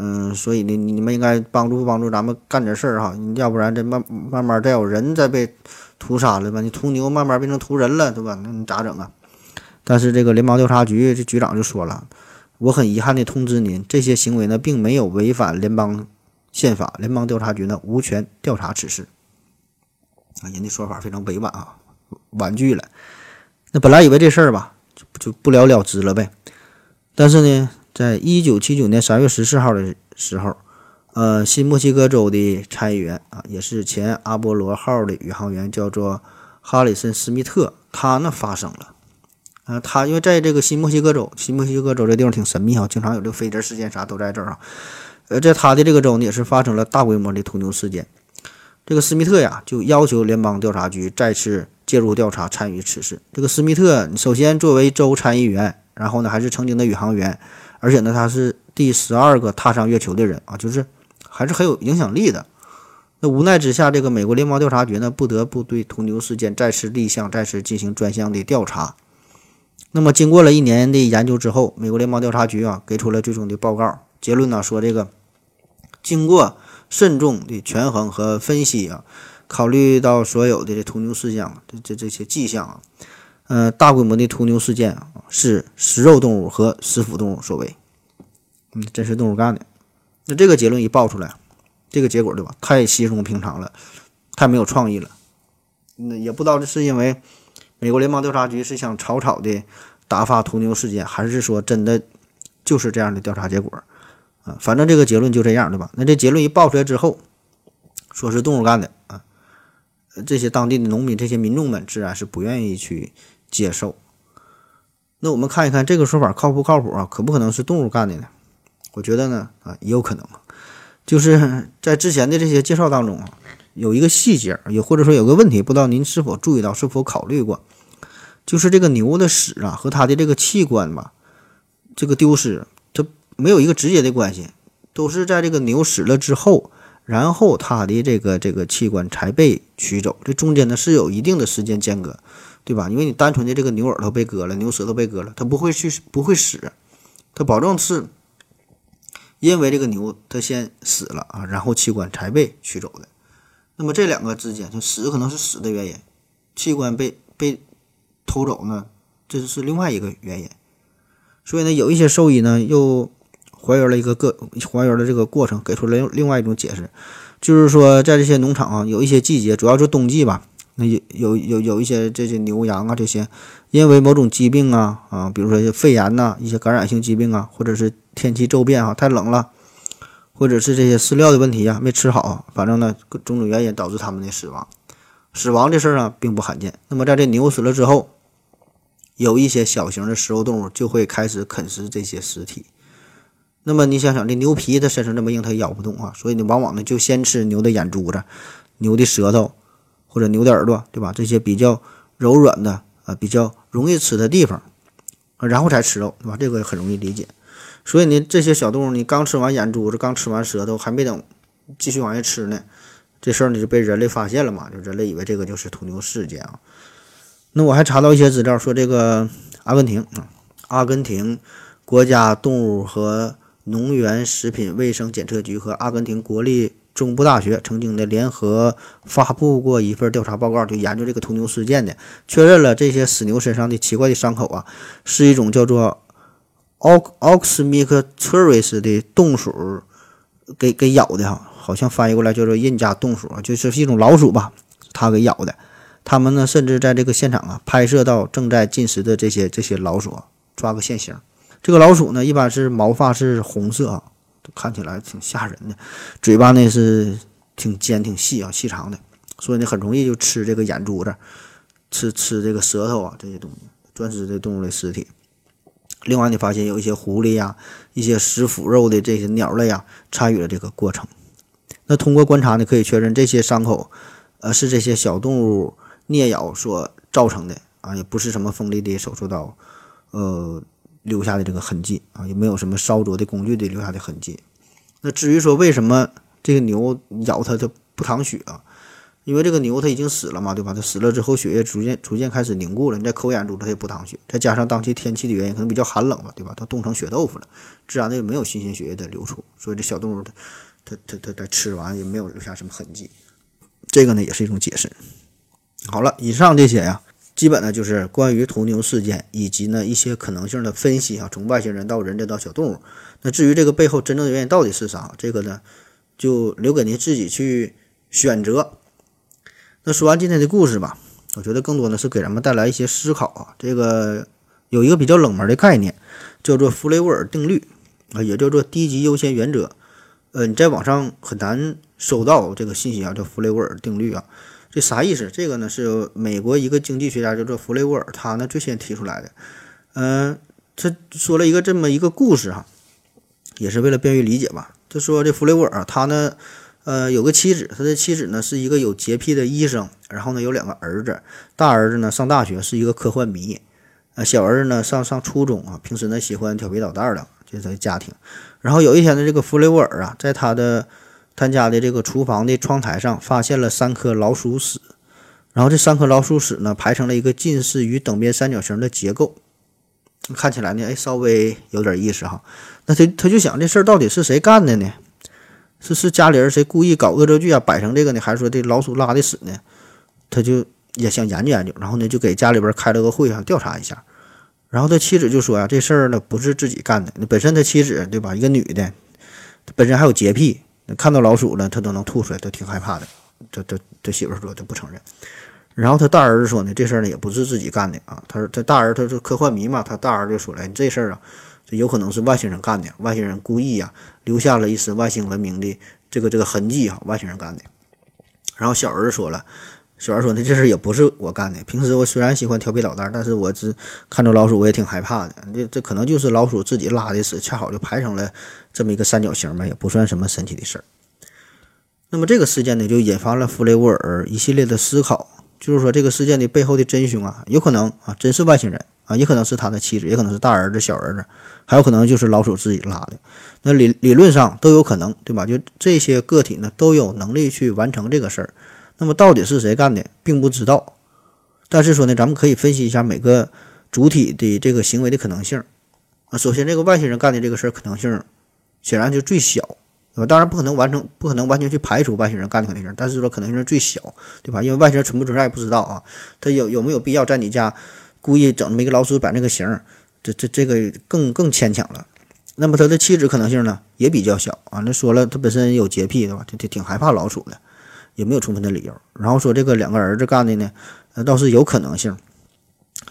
嗯，所以呢，你们应该帮助帮助咱们干点事儿哈，要不然这慢慢慢再有人再被屠杀了吧？你屠牛慢慢变成屠人了，对吧？那你咋整啊？但是这个联邦调查局这局长就说了，我很遗憾的通知您，这些行为呢并没有违反联邦宪法，联邦调查局呢无权调查此事。啊，人家说法非常委婉啊，婉拒了。那本来以为这事儿吧就就不了了之了呗，但是呢。在一九七九年三月十四号的时候，呃，新墨西哥州的参议员啊，也是前阿波罗号的宇航员，叫做哈里森·斯密特，他呢发生了，呃，他因为在这个新墨西哥州，新墨西哥州这地方挺神秘啊，经常有这个飞碟事件啥都在这儿啊，呃，在他的这个州呢，也是发生了大规模的屠牛事件，这个斯密特呀，就要求联邦调查局再次介入调查，参与此事。这个斯密特首先作为州参议员，然后呢，还是曾经的宇航员。而且呢，他是第十二个踏上月球的人啊，就是还是很有影响力的。那无奈之下，这个美国联邦调查局呢，不得不对屠牛事件再次立项，再次进行专项的调查。那么，经过了一年的研究之后，美国联邦调查局啊，给出了最终的报告结论呢，说这个经过慎重的权衡和分析啊，考虑到所有的这屠牛事件这这这些迹象啊，呃，大规模的屠牛事件啊。是食肉动物和食腐动物所为。嗯，真是动物干的。那这个结论一爆出来，这个结果对吧？太稀松平常了，太没有创意了。那也不知道这是因为美国联邦调查局是想草草的打发屠牛事件，还是说真的就是这样的调查结果啊？反正这个结论就这样，对吧？那这结论一爆出来之后，说是动物干的啊，这些当地的农民、这些民众们自然是不愿意去接受。那我们看一看这个说法靠不靠谱啊？可不可能是动物干的呢？我觉得呢，啊，也有可能，就是在之前的这些介绍当中啊，有一个细节，也或者说有个问题，不知道您是否注意到，是否考虑过，就是这个牛的屎啊和它的这个器官吧，这个丢失，它没有一个直接的关系，都是在这个牛死了之后，然后它的这个这个器官才被取走，这中间呢是有一定的时间间隔，对吧？因为你单纯的这个牛耳朵被割了，牛舌头被割了，它不会去不会死，它保证是。因为这个牛它先死了啊，然后器官才被取走的。那么这两个之间，就死可能是死的原因，器官被被偷走呢，这是另外一个原因。所以呢，有一些兽医呢又还原了一个个还原了这个过程，给出了另外一种解释，就是说在这些农场啊，有一些季节，主要是冬季吧，那有有有有一些这些牛羊啊这些，因为某种疾病啊啊，比如说肺炎呐，一些感染性疾病啊，或者是。天气骤变啊，太冷了，或者是这些饲料的问题呀，没吃好，反正呢，种种原因导致他们的死亡。死亡这事儿啊，并不罕见。那么在这牛死了之后，有一些小型的食肉动物就会开始啃食这些尸体。那么你想想，这牛皮它身上这么硬，它咬不动啊，所以你，往往呢就先吃牛的眼珠子、牛的舌头或者牛的耳朵，对吧？这些比较柔软的啊，比较容易吃的地方，然后才吃肉，对吧？这个很容易理解。所以呢，这些小动物，你刚吃完眼珠子，刚吃完舌头，还没等继续往下吃呢，这事儿呢就被人类发现了嘛？就人类以为这个就是屠牛事件啊。那我还查到一些资料，说这个阿根廷啊，阿根廷国家动物和农园食品卫生检测局和阿根廷国立中部大学曾经的联合发布过一份调查报告，就研究这个屠牛事件的，确认了这些死牛身上的奇怪的伤口啊，是一种叫做。奥奥克斯米克特瑞斯的洞鼠给给咬的哈，好像翻译过来叫做印加洞鼠啊，就是一种老鼠吧，它给咬的。他们呢，甚至在这个现场啊，拍摄到正在进食的这些这些老鼠，抓个现行。这个老鼠呢，一般是毛发是红色啊，看起来挺吓人的，嘴巴呢是挺尖挺细啊，细长的，所以呢很容易就吃这个眼珠子，吃吃这个舌头啊这些东西，专吃这动物的尸体。另外，你发现有一些狐狸呀，一些食腐肉的这些鸟类呀，参与了这个过程。那通过观察呢，可以确认这些伤口，呃，是这些小动物啮咬所造成的啊，也不是什么锋利的手术刀，呃，留下的这个痕迹啊，也没有什么烧灼的工具的留下的痕迹。那至于说为什么这个牛咬它它不淌血啊？因为这个牛它已经死了嘛，对吧？它死了之后，血液逐渐逐渐开始凝固了。你再抠眼珠，它也不淌血。再加上当期天气的原因，可能比较寒冷吧，对吧？它冻成血豆腐了，自然的也没有新鲜血液的流出。所以这小动物它它它它在吃完也没有留下什么痕迹。这个呢也是一种解释。好了，以上这些呀，基本呢就是关于屠牛事件以及呢一些可能性的分析啊，从外星人到人再到小动物。那至于这个背后真正的原因到底是啥，这个呢就留给您自己去选择。那说完今天的故事吧，我觉得更多的是给咱们带来一些思考啊。这个有一个比较冷门的概念，叫做弗雷沃尔定律啊，也叫做低级优先原则。呃，你在网上很难搜到这个信息啊，叫弗雷沃尔定律啊。这啥意思？这个呢是美国一个经济学家叫做弗雷沃尔，他呢最先提出来的。嗯，他说了一个这么一个故事哈，也是为了便于理解吧。他说这弗雷沃尔他呢。呃，有个妻子，他的妻子呢是一个有洁癖的医生，然后呢有两个儿子，大儿子呢上大学是一个科幻迷，呃，小儿子呢上上初中啊，平时呢喜欢调皮捣蛋的，这是他的家庭。然后有一天呢，这个弗雷沃尔啊，在他的他家的这个厨房的窗台上发现了三颗老鼠屎，然后这三颗老鼠屎呢排成了一个近似于等边三角形的结构，看起来呢，哎，稍微有点意思哈。那他他就想这事儿到底是谁干的呢？是是家里人谁故意搞恶作剧啊，摆成这个呢，还是说这老鼠拉的屎呢？他就也想研究研究，然后呢就给家里边开了个会，想调查一下。然后他妻子就说呀，这事儿呢不是自己干的，本身他妻子对吧，一个女的，本身还有洁癖，看到老鼠了他都能吐出来，都挺害怕的。他他他媳妇说他不承认。然后他大儿子说呢，这事儿呢也不是自己干的啊。他说他大儿子他是科幻迷嘛，他大儿子就说了，这事儿啊，这有可能是外星人干的，外星人故意呀留下了一丝外星文明的这个这个痕迹啊，外星人干的。然后小儿子说了。小孩说：“那这事也不是我干的。平时我虽然喜欢调皮捣蛋，但是我只看着老鼠我也挺害怕的。这这可能就是老鼠自己拉的屎，恰好就排成了这么一个三角形嘛，也不算什么神奇的事儿。那么这个事件呢，就引发了弗雷沃尔一系列的思考，就是说这个事件的背后的真凶啊，有可能啊真是外星人啊，也可能是他的妻子，也可能是大儿子、小儿子，还有可能就是老鼠自己拉的。那理理论上都有可能，对吧？就这些个体呢，都有能力去完成这个事儿。”那么到底是谁干的，并不知道。但是说呢，咱们可以分析一下每个主体的这个行为的可能性啊。首先，这个外星人干的这个事儿可能性显然就最小，对吧？当然不可能完成，不可能完全去排除外星人干的可能性，但是说可能性最小，对吧？因为外星人存不存在不知道啊。他有有没有必要在你家故意整这么一个老鼠摆那个形？这这这个更更牵强了。那么他的妻子可能性呢，也比较小啊。那说了，他本身有洁癖，对吧？就挺挺害怕老鼠的。也没有充分的理由，然后说这个两个儿子干的呢，呃，倒是有可能性。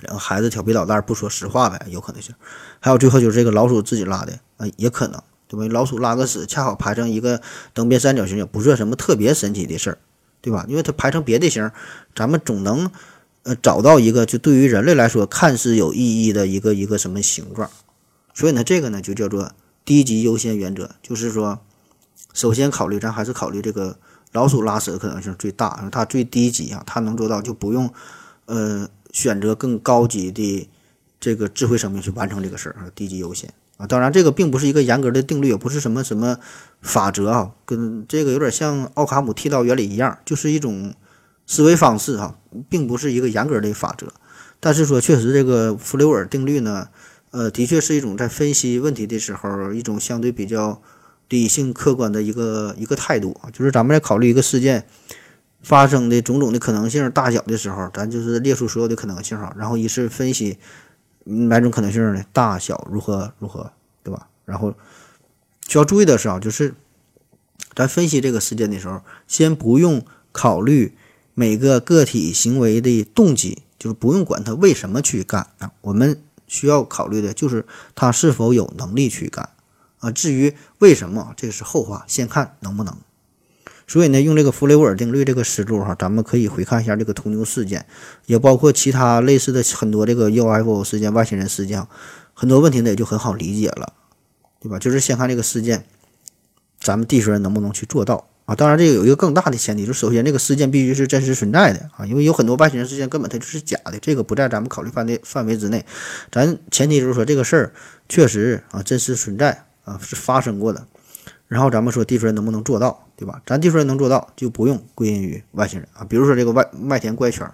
两个孩子调皮捣蛋，不说实话呗，有可能性。还有最后就是这个老鼠自己拉的，啊，也可能，对吧？老鼠拉个屎，恰好排成一个等边三角形，也不算什么特别神奇的事儿，对吧？因为它排成别的形，咱们总能呃找到一个就对于人类来说看似有意义的一个一个什么形状。所以呢，这个呢就叫做低级优先原则，就是说，首先考虑咱还是考虑这个。老鼠拉屎的可能性最大，它最低级啊，它能做到就不用，呃，选择更高级的这个智慧生命去完成这个事儿啊，低级优先啊。当然，这个并不是一个严格的定律，也不是什么什么法则啊，跟这个有点像奥卡姆剃刀原理一样，就是一种思维方式哈，并不是一个严格的法则。但是说，确实这个弗留尔定律呢，呃，的确是一种在分析问题的时候一种相对比较。理性客观的一个一个态度啊，就是咱们在考虑一个事件发生的种种的可能性大小的时候，咱就是列出所有的可能性哈，然后一是分析哪种可能性呢大小如何如何，对吧？然后需要注意的是啊，就是咱分析这个事件的时候，先不用考虑每个个体行为的动机，就是不用管他为什么去干，我们需要考虑的就是他是否有能力去干。啊，至于为什么，这个是后话，先看能不能。所以呢，用这个弗雷沃尔定律这个思路哈，咱们可以回看一下这个屠牛事件，也包括其他类似的很多这个 UFO 事件、外星人事件，很多问题呢也就很好理解了，对吧？就是先看这个事件，咱们地球人能不能去做到啊？当然，这个有一个更大的前提，就首先这个事件必须是真实存在的啊，因为有很多外星人事件根本它就是假的，这个不在咱们考虑范围范围之内。咱前提就是说这个事儿确实啊真实存在。啊，是发生过的，然后咱们说地球人能不能做到，对吧？咱地球人能做到，就不用归因于外星人啊。比如说这个外麦田怪圈，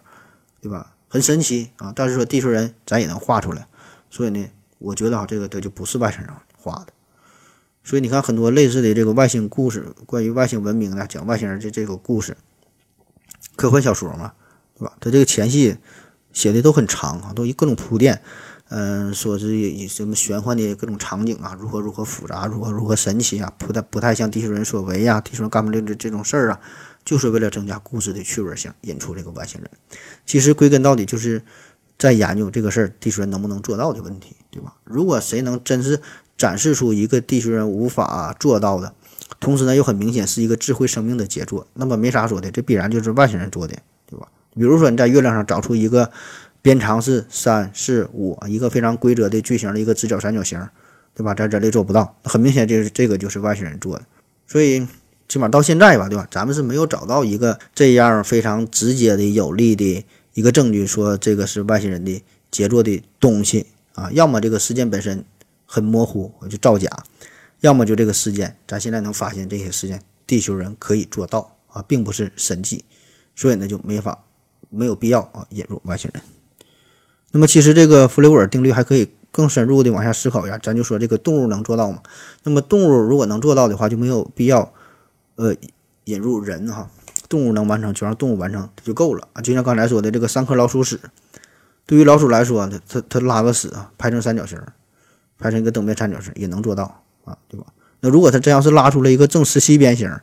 对吧？很神奇啊，但是说地球人咱也能画出来，所以呢，我觉得啊，这个它就不是外星人画的。所以你看很多类似的这个外星故事，关于外星文明的讲外星人的这个故事，科幻小说嘛，对吧？它这个前戏写的都很长啊，都各种铺垫。嗯，说是以什么玄幻的各种场景啊，如何如何复杂，如何如何神奇啊，不太不太像地球人所为呀，地球人干不这这这种事儿啊，就是为了增加故事的趣味性，引出这个外星人。其实归根到底就是在研究这个事儿，地球人能不能做到的问题，对吧？如果谁能真是展示出一个地球人无法做到的，同时呢又很明显是一个智慧生命的杰作，那么没啥说的，这必然就是外星人做的，对吧？比如说你在月亮上找出一个。边长是三四五，一个非常规则的矩形的一个直角三角形，对吧？在人类做不到，很明显就是这个就是外星人做的。所以起码到现在吧，对吧？咱们是没有找到一个这样非常直接的有力的一个证据，说这个是外星人的杰作的东西啊。要么这个事件本身很模糊，就造假；要么就这个事件，咱现在能发现这些事件，地球人可以做到啊，并不是神迹，所以呢就没法没有必要啊引入外星人。那么其实这个弗雷沃尔定律还可以更深入的往下思考一下，咱就说这个动物能做到吗？那么动物如果能做到的话，就没有必要，呃，引入人哈。动物能完成就让动物完成就够了啊。就像刚才说的这个三颗老鼠屎，对于老鼠来说，它它它拉个屎啊，排成三角形，排成一个等边三角形也能做到啊，对吧？那如果它真要是拉出来一个正十七边形，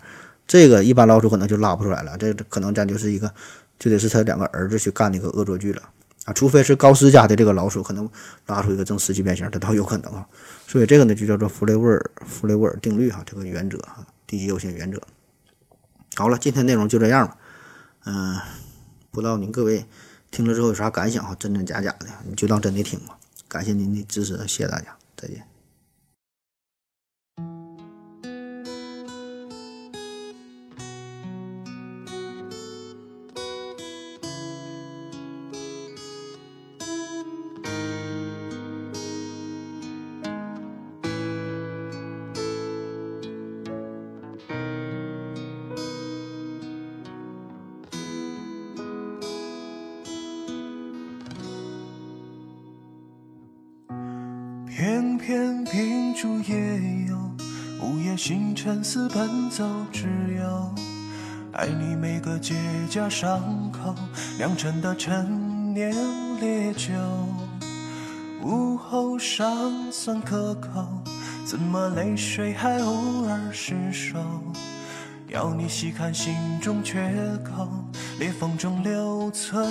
这个一般老鼠可能就拉不出来了，这可能咱就是一个，就得是他两个儿子去干那个恶作剧了啊，除非是高斯家的这个老鼠可能拉出一个正十七边形，这倒有可能啊。所以这个呢就叫做弗雷沃尔弗雷沃尔定律哈，这个原则哈，第一优先原则。好了，今天内容就这样吧，嗯，不知道您各位听了之后有啥感想哈？真真假假的，你就当真的听吧。感谢您的支持，谢谢大家，再见。爱你每个结痂伤口，酿成的陈年烈酒。午后尚算可口，怎么泪水还偶尔失守？要你细看心中缺口，裂缝中留存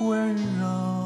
温柔。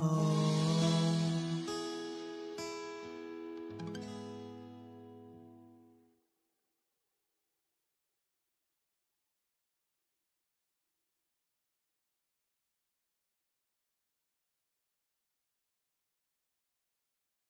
哦。